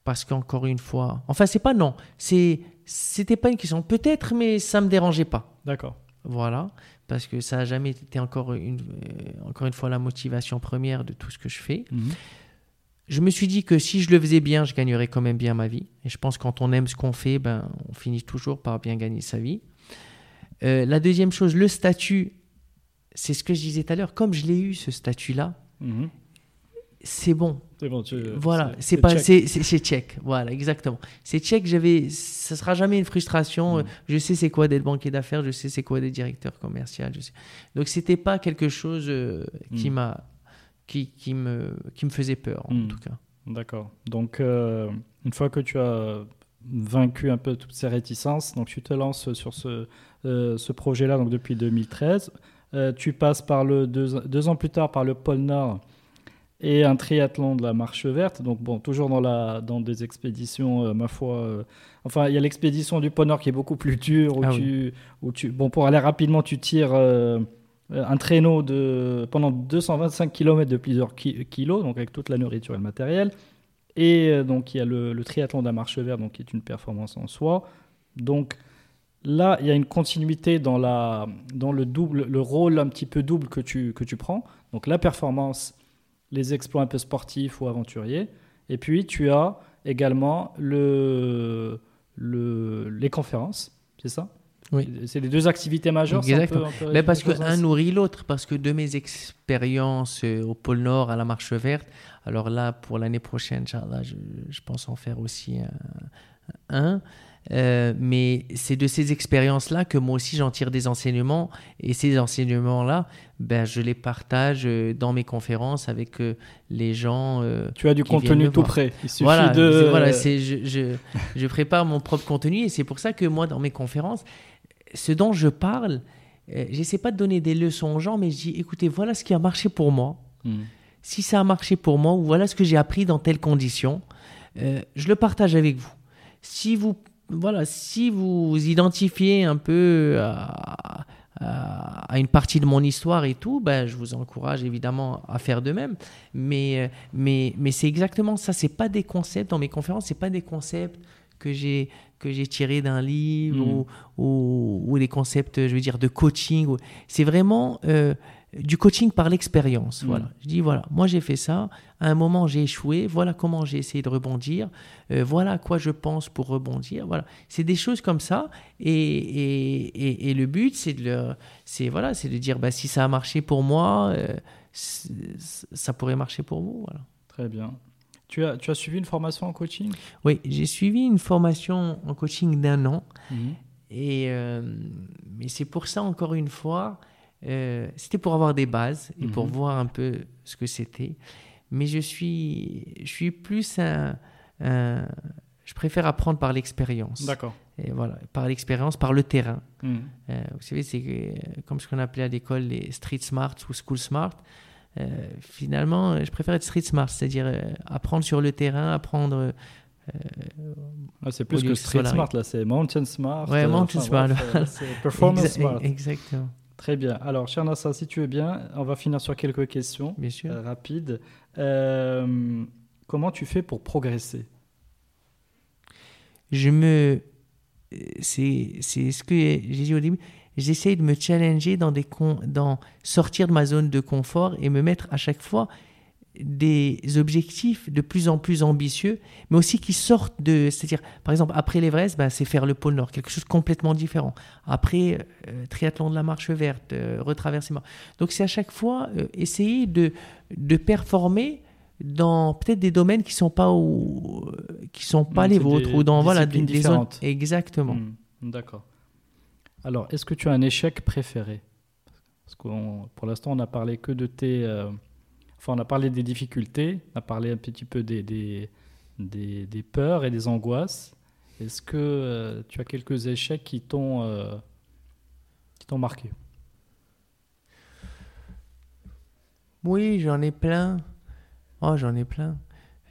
Parce qu'encore une fois, enfin, c'est pas non. C'est, c'était pas une question. Peut-être, mais ça me dérangeait pas. D'accord. Voilà. Parce que ça a jamais été encore une, euh, encore une fois la motivation première de tout ce que je fais. Mhm. Je me suis dit que si je le faisais bien, je gagnerais quand même bien ma vie. Et je pense que quand on aime ce qu'on fait, ben, on finit toujours par bien gagner sa vie. Euh, la deuxième chose, le statut, c'est ce que je disais tout à l'heure. Comme je l'ai eu, ce statut-là, Mhm. C'est bon. C'est bon, tu- Voilà, c'est pas, c'est check. Voilà, exactement. C'est check. J'avais, ça sera jamais une frustration. Mm. Je sais c'est quoi d'être banquier d'affaires. Je sais c'est quoi d'être directeur commercial. Je sais. Donc c'était pas quelque chose euh, qui Mm. m'a, qui, qui me, qui me faisait peur en Mm. tout cas. D'accord. Donc, euh, une fois que tu as vaincu un peu toutes ces réticences, donc tu te lances sur ce, euh, ce projet-là donc depuis 2013. Euh, tu passes par le deux, deux ans plus tard par le pôle Nord et un triathlon de la Marche Verte. Donc bon, toujours dans la dans des expéditions, euh, ma foi. euh, enfin, il y a l'expédition du pôle Nord qui est beaucoup plus dure où Ah tu où tu bon pour aller rapidement, tu tires. euh, un traîneau de pendant 225 km de plusieurs ki- kilos, donc avec toute la nourriture et le matériel. Et donc il y a le, le triathlon de la marche verte, donc qui est une performance en soi. Donc là, il y a une continuité dans, la, dans le, double, le rôle un petit peu double que tu, que tu prends. Donc la performance, les exploits un peu sportifs ou aventuriers. Et puis tu as également le, le, les conférences, c'est ça? Oui. C'est les deux activités majeures. c'est un peu- Exactement. un peu- Mais parce que un peu un nourrit l'autre, parce que de mes expériences euh, au pôle Nord, à la Marche Verte, alors là, pour l'année prochaine, je pense en faire aussi un. Un. Euh, mais c'est de ces expériences-là que moi aussi j'en tire des enseignements et ces enseignements-là, ben, je les partage euh, dans mes conférences avec euh, les gens. euh, Tu as du contenu tout prêt. Il suffit voilà, de. voilà, c'est je, je, je prépare mon propre contenu et c'est pour ça que moi, dans mes conférences, ce dont je parle, euh, j'essaie pas de donner des leçons aux gens, mais je dis, écoutez, voilà ce qui a marché pour moi. Hmm. Si ça a marché pour moi, ou voilà ce que j'ai appris dans telles conditions, euh, je le partage avec vous. Si vous, voilà, si vous identifiez un peu à, à- à une partie de mon histoire et tout, ben, je vous encourage évidemment à faire de même. Mais, euh, mais, mais c'est exactement ça. C'est pas des concepts dans mes conférences, c'est pas des concepts que j'ai que j'ai tirés d'un livre Mhm. ou, ou, ou des concepts, je veux dire, de coaching. C'est vraiment euh, du coaching par l'expérience. Voilà. Je dis voilà, moi j'ai fait ça. À un moment j'ai échoué. Voilà comment j'ai essayé de rebondir. Euh, voilà à quoi je pense pour rebondir. Voilà. C'est des choses comme ça. Et, et, et, et le but, c'est de c'est voilà, c'est de dire bah si ça a marché pour moi, euh, ça pourrait marcher pour vous. Voilà. Très bien. Tu as, tu as suivi une formation en coaching? Oui, j'ai suivi une formation en coaching d'un an. Et, euh, mais c'est pour ça, encore une fois, euh, c'était pour avoir des bases et pour Mhm. voir un peu ce que c'était. Mais je suis, je suis plus un, un- Je préfère apprendre par l'expérience. D'accord. Et voilà, par l'expérience, par le terrain. Hmm. Euh, vous savez, c'est euh, comme ce qu'on appelait à l'école les street smart ou school smart. Euh, finalement, je préfère être street smart, c'est-à-dire apprendre sur le terrain, apprendre. Ah, c'est plus que street smart, là, c'est mountain smart. Ouais, mountain enfin, smart. c'est performance exa- smart. Exactement, Très bien. Alors, cher Nassa, si tu veux bien, on va finir sur quelques questions bien sûr. euh, rapides. Euh, comment tu fais pour progresser? Je me c'est c'est ce que j'ai dit au début j'essaye de me challenger dans des con, dans sortir de ma zone de confort et me mettre à chaque fois des objectifs de plus en plus ambitieux mais aussi qui sortent de c'est-à-dire par exemple après l'Everest ben, c'est faire le pôle Nord quelque chose de complètement différent après euh, triathlon de la marche verte euh, retraverser donc c'est à chaque fois euh, essayer de de performer dans peut-être des domaines qui sont pas où, qui sont pas Donc, les vôtres des ou dans voilà des, des zones exactement Hmm. D'accord. Alors, est-ce que tu as un échec préféré? Parce que pour l'instant, on n'a parlé que de tes. Enfin, on a parlé des difficultés, on a parlé un petit peu des, des, des, des peurs et des angoisses. Est-ce que euh, tu as quelques échecs qui t'ont euh, marqué? Oui, j'en ai plein. Oh, j'en ai plein.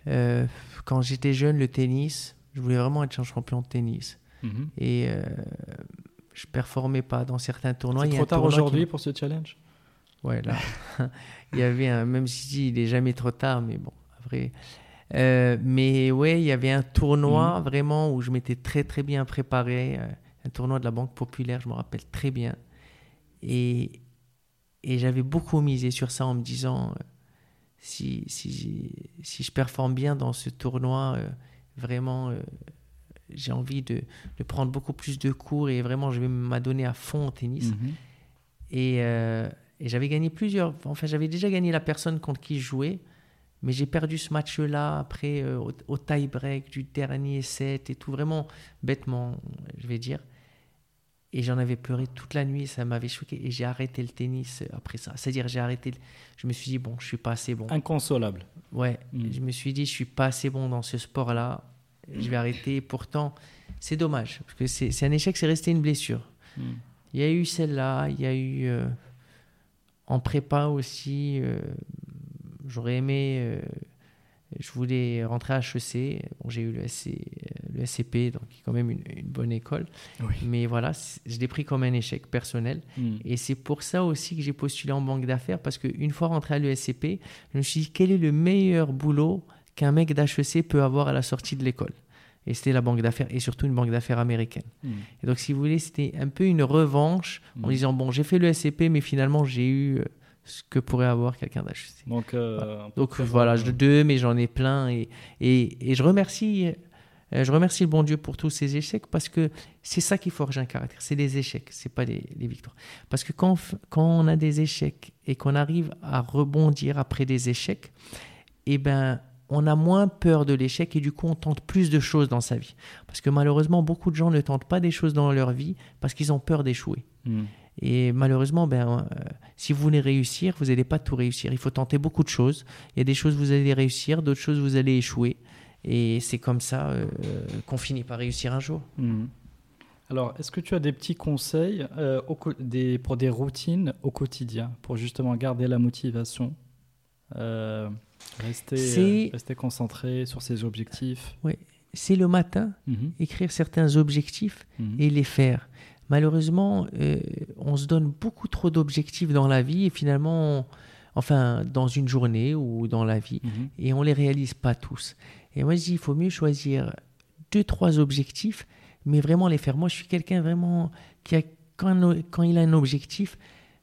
Euh, quand j'étais jeune, le tennis, je voulais vraiment être champion de tennis. Mhm. Et je performais pas dans certains tournois. C'est trop tard qui aujourd'hui pour ce challenge? Ouais, là. il y avait un, même si il est jamais trop tard, mais bon, après. Euh, mais ouais, il y avait un tournoi Mhm. vraiment où je m'étais très très bien préparé. euh, un tournoi de la Banque Populaire, je me rappelle très bien. Et, et j'avais beaucoup misé sur ça en me disant euh, si, si, si je performe bien dans ce tournoi, vraiment, j'ai envie de, de prendre beaucoup plus de cours et vraiment, je vais m'adonner à fond au tennis. Mhm. Et, et j'avais gagné plusieurs. Enfin, j'avais déjà gagné la personne contre qui je jouais, mais j'ai perdu ce match-là après euh, au, au tie-break du dernier set et tout, vraiment bêtement, je vais dire. Et j'en avais pleuré toute la nuit, ça m'avait choqué. Et j'ai arrêté le tennis après ça. C'est-à-dire, j'ai arrêté. le- Je me suis dit, bon, je suis pas assez bon. Inconsolable. Ouais, Mm. je me suis dit, je suis pas assez bon dans ce sport-là. Je vais arrêter. Pourtant, c'est dommage, parce que c'est un échec, c'est resté une blessure. Mhm. Il y a eu celle-là, il y a eu euh, en prépa aussi. euh, J'aurais aimé, euh, je voulais rentrer à HEC. Bon, j'ai eu le, SC, euh, le SCP, donc quand même une, une bonne école. Oui. Mais voilà, je l'ai pris comme un échec personnel. Mhm. Et c'est pour ça aussi que j'ai postulé en banque d'affaires, parce qu'une fois rentré à l'ESCP, je me suis dit quel est le meilleur boulot qu'un mec d'HEC peut avoir à la sortie de l'école? Et c'était la banque d'affaires, et surtout une banque d'affaires américaine. Mhm. Et donc, si vous voulez, c'était un peu une revanche en Mhm. disant bon, j'ai fait le SCP, mais finalement, j'ai eu euh, ce que pourrait avoir quelqu'un d'HEC. Donc, euh, peut Donc voilà, je deux, mais j'en ai plein. Et, et, et je remercie. euh, Je remercie le bon Dieu pour tous ces échecs parce que c'est ça qui forge un caractère. C'est les échecs, c'est pas les, les victoires. Parce que quand, quand on a des échecs et qu'on arrive à rebondir après des échecs, eh ben, on a moins peur de l'échec et du coup on tente plus de choses dans sa vie. Parce que malheureusement, beaucoup de gens ne tentent pas des choses dans leur vie parce qu'ils ont peur d'échouer. Mhm. Et malheureusement, ben, euh, si vous voulez réussir, vous n'allez pas tout réussir. Il faut tenter beaucoup de choses. Il y a des choses vous allez réussir, d'autres choses vous allez échouer. Et c'est comme ça euh, qu'on finit par réussir un jour. Mhm. Alors, est-ce que tu as des petits conseils euh, au co- des, pour des routines au quotidien, pour justement garder la motivation, rester, C'est- euh, rester concentré sur ses objectifs C'est le matin, Mhm. écrire certains objectifs Mhm. et les faire. Malheureusement, euh, on se donne beaucoup trop d'objectifs dans la vie et finalement, on- enfin, dans une journée ou dans la vie, Mhm. et on les réalise pas tous. Et moi, je dis, il faut mieux choisir deux, trois objectifs, mais vraiment les faire. Moi, je suis quelqu'un vraiment qui a, quand, quand il a un objectif,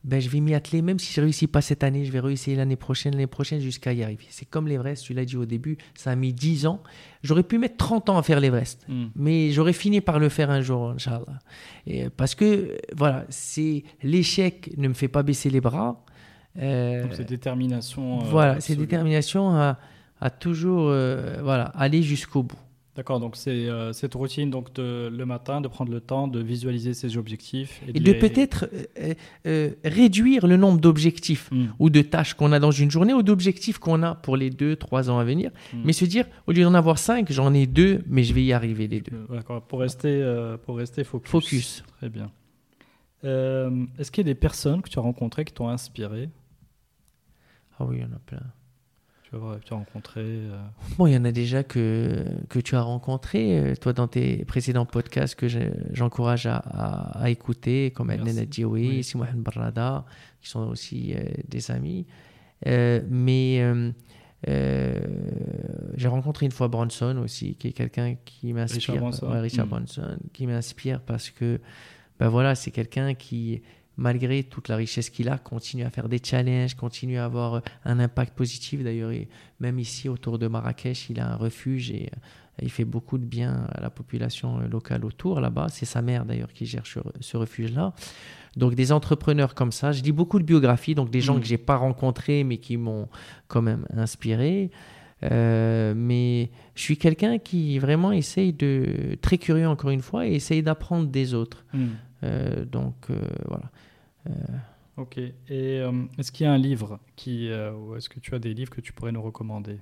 ben, je vais m'y atteler, même si je ne réussis pas cette année, je vais réussir l'année prochaine, l'année prochaine, jusqu'à y arriver. C'est comme l'Everest, tu l'as dit au début, ça a mis 10 ans. J'aurais pu mettre 30 ans à faire l'Everest. Mhm. Mais j'aurais fini par le faire un jour, Inch'Allah. Et parce que, euh, voilà, c'est l'échec ne me fait pas baisser les bras. Euh, Donc, c'est détermination. euh, voilà, absolue. détermination à, à toujours euh, voilà, aller jusqu'au bout. D'accord, donc c'est euh, cette routine donc de, le matin de prendre le temps de visualiser ses objectifs Et de les- peut-être euh, euh, réduire le nombre d'objectifs Mhm. ou de tâches qu'on a dans une journée ou d'objectifs qu'on a pour les deux, trois ans à venir. Mhm. Mais se dire, au lieu d'en avoir cinq, j'en ai deux, mais je vais y arriver les deux. D'accord, pour rester, pour rester focus. Focus. Très bien. Est-ce qu'il y a des personnes que tu as rencontrées qui t'ont inspiré? Ah oui, il y en a plein. Tu as, tu as rencontré euh, Bon, il y en a déjà que, que tu as rencontré, euh, toi, dans tes précédents podcasts que je- j'encourage à, à- à écouter, comme. Adnan Adjioui, Oui. Simouhan Barrada, qui sont aussi euh, des amis. Euh, mais j'ai rencontré une fois Bronson aussi, qui est quelqu'un qui m'inspire. Richard Branson. Ouais, Richard Mm. Branson, qui m'inspire parce que, ben voilà, c'est quelqu'un qui, malgré toute la richesse qu'il a, continue à faire des challenges, continue à avoir euh, un impact positif. D'ailleurs, il- même ici, autour de Marrakech, il a un refuge et euh, il fait beaucoup de bien à la population euh, locale autour, là-bas. C'est sa mère, d'ailleurs, qui gère ce, refuge-là. Donc, des entrepreneurs comme ça. Je dis beaucoup de biographies, donc des gens Mm. que j'ai pas rencontrés, mais qui m'ont quand même inspiré. Euh, mais je suis quelqu'un qui vraiment essaye de. très curieux encore une fois et essaye d'apprendre des autres. Hmm. Euh, donc voilà. Ok. Et est-ce qu'il y a un livre qui. ou est-ce que tu as des livres que tu pourrais nous recommander?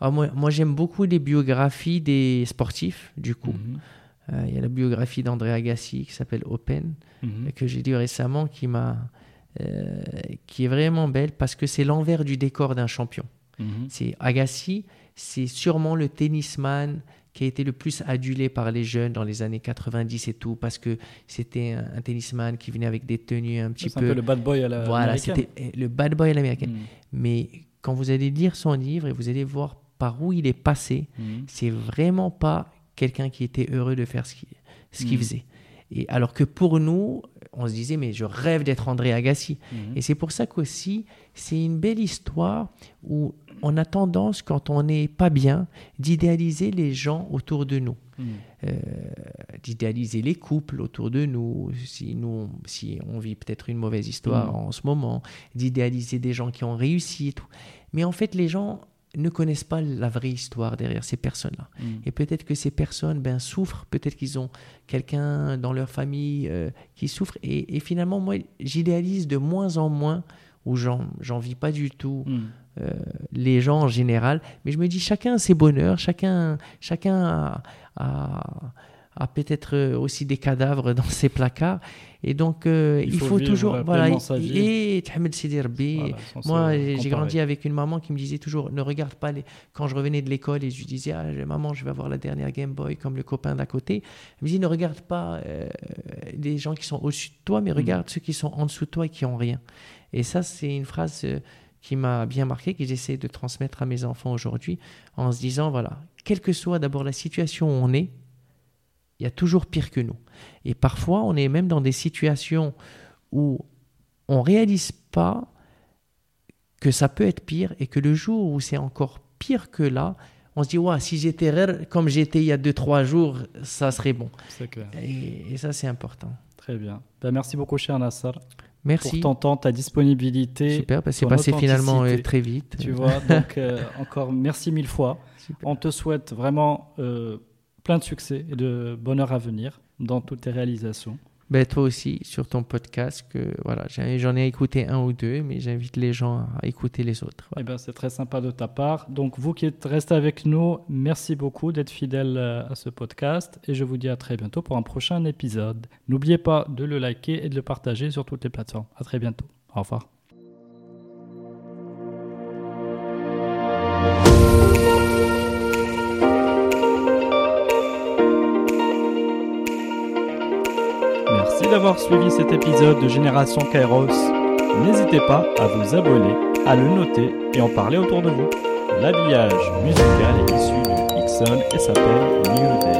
Ah, moi, moi j'aime beaucoup les biographies des sportifs, du coup. Mhm. Euh, il y a la biographie d'André Agassi qui s'appelle Open, mhm. que j'ai lu récemment, qui, m'a, euh, qui est vraiment belle parce que c'est l'envers du décor d'un champion. Mhm. C'est Agassi, c'est sûrement le tennisman qui a été le plus adulé par les jeunes dans les années 90 et tout, parce que c'était un, tennisman qui venait avec des tenues un petit peu... un peu le bad boy à la Voilà, c'était le bad boy à l'américaine. Mais quand vous allez lire son livre et vous allez voir par où il est passé, c'est vraiment pas quelqu'un qui était heureux de faire ce qu'il ce qu'il mm. faisait. Et alors que pour nous, on se disait, mais je rêve d'être André Agassi. Et c'est pour ça qu'aussi, c'est une belle histoire où on a tendance, quand on n'est pas bien, d'idéaliser les gens autour de nous. Mm. Euh, d'idéaliser les couples autour de nous, si, nous, si on vit peut-être une mauvaise histoire en ce moment, d'idéaliser des gens qui ont réussi. Et tout. Mais en fait, les gens ne connaissent pas la vraie histoire derrière ces personnes-là. Mm. Et peut-être que ces personnes ben, souffrent, peut-être qu'ils ont quelqu'un dans leur famille euh, qui souffre. Et, finalement, moi, j'idéalise de moins en moins, ou j'en vis pas du tout. Euh, les gens en général. Mais je me dis, chacun a ses bonheurs, chacun, chacun a a peut-être euh, aussi des cadavres dans ses placards. Et donc, euh, il, faut, toujours. Voilà, et Moi, j'ai grandi avec une maman qui me disait toujours ne regarde pas les. Quand je revenais de l'école et je lui disais ah, Maman, je vais avoir la dernière Game Boy comme le copain d'à côté. Elle me dit ne regarde pas euh, les gens qui sont au-dessus de toi, mais mm. regarde ceux qui sont en dessous de toi et qui ont rien. Et ça, c'est une phrase qui m'a bien marqué, que j'essaie de transmettre à mes enfants aujourd'hui, en se disant voilà, quelle que soit d'abord la situation où on est, il y a toujours pire que nous. Et parfois, on est même dans des situations où on réalise pas que ça peut être pire et que le jour où c'est encore pire que là, on se dit, ouais, si j'étais comme j'étais il y a 2-3 jours, ça serait bon. Et, ça, c'est important. Très bien. Ben, merci beaucoup, cher Nassar. Merci. Pour ton temps, ta disponibilité. Super, parce que c'est passé finalement euh, très vite. Tu vois, donc euh, encore merci mille fois. On te souhaite vraiment euh, plein de succès et de bonheur à venir dans toutes tes réalisations. Ben, toi aussi, sur ton podcast, que voilà, j'en ai écouté un ou deux, mais j'invite les gens à écouter les autres. Eh ben, c'est très sympa de ta part. Donc, vous qui êtes avec nous, merci beaucoup d'être fidèles euh, à ce podcast et je vous dis à très bientôt pour un prochain épisode. N'oubliez pas de le liker et de le partager sur toutes les plateformes. À très bientôt. Au revoir. Suivi cet épisode de Génération Kairos. N'hésitez pas à vous abonner, à le noter et en parler autour de vous. L'habillage musical est issu de Ixon et s'appelle New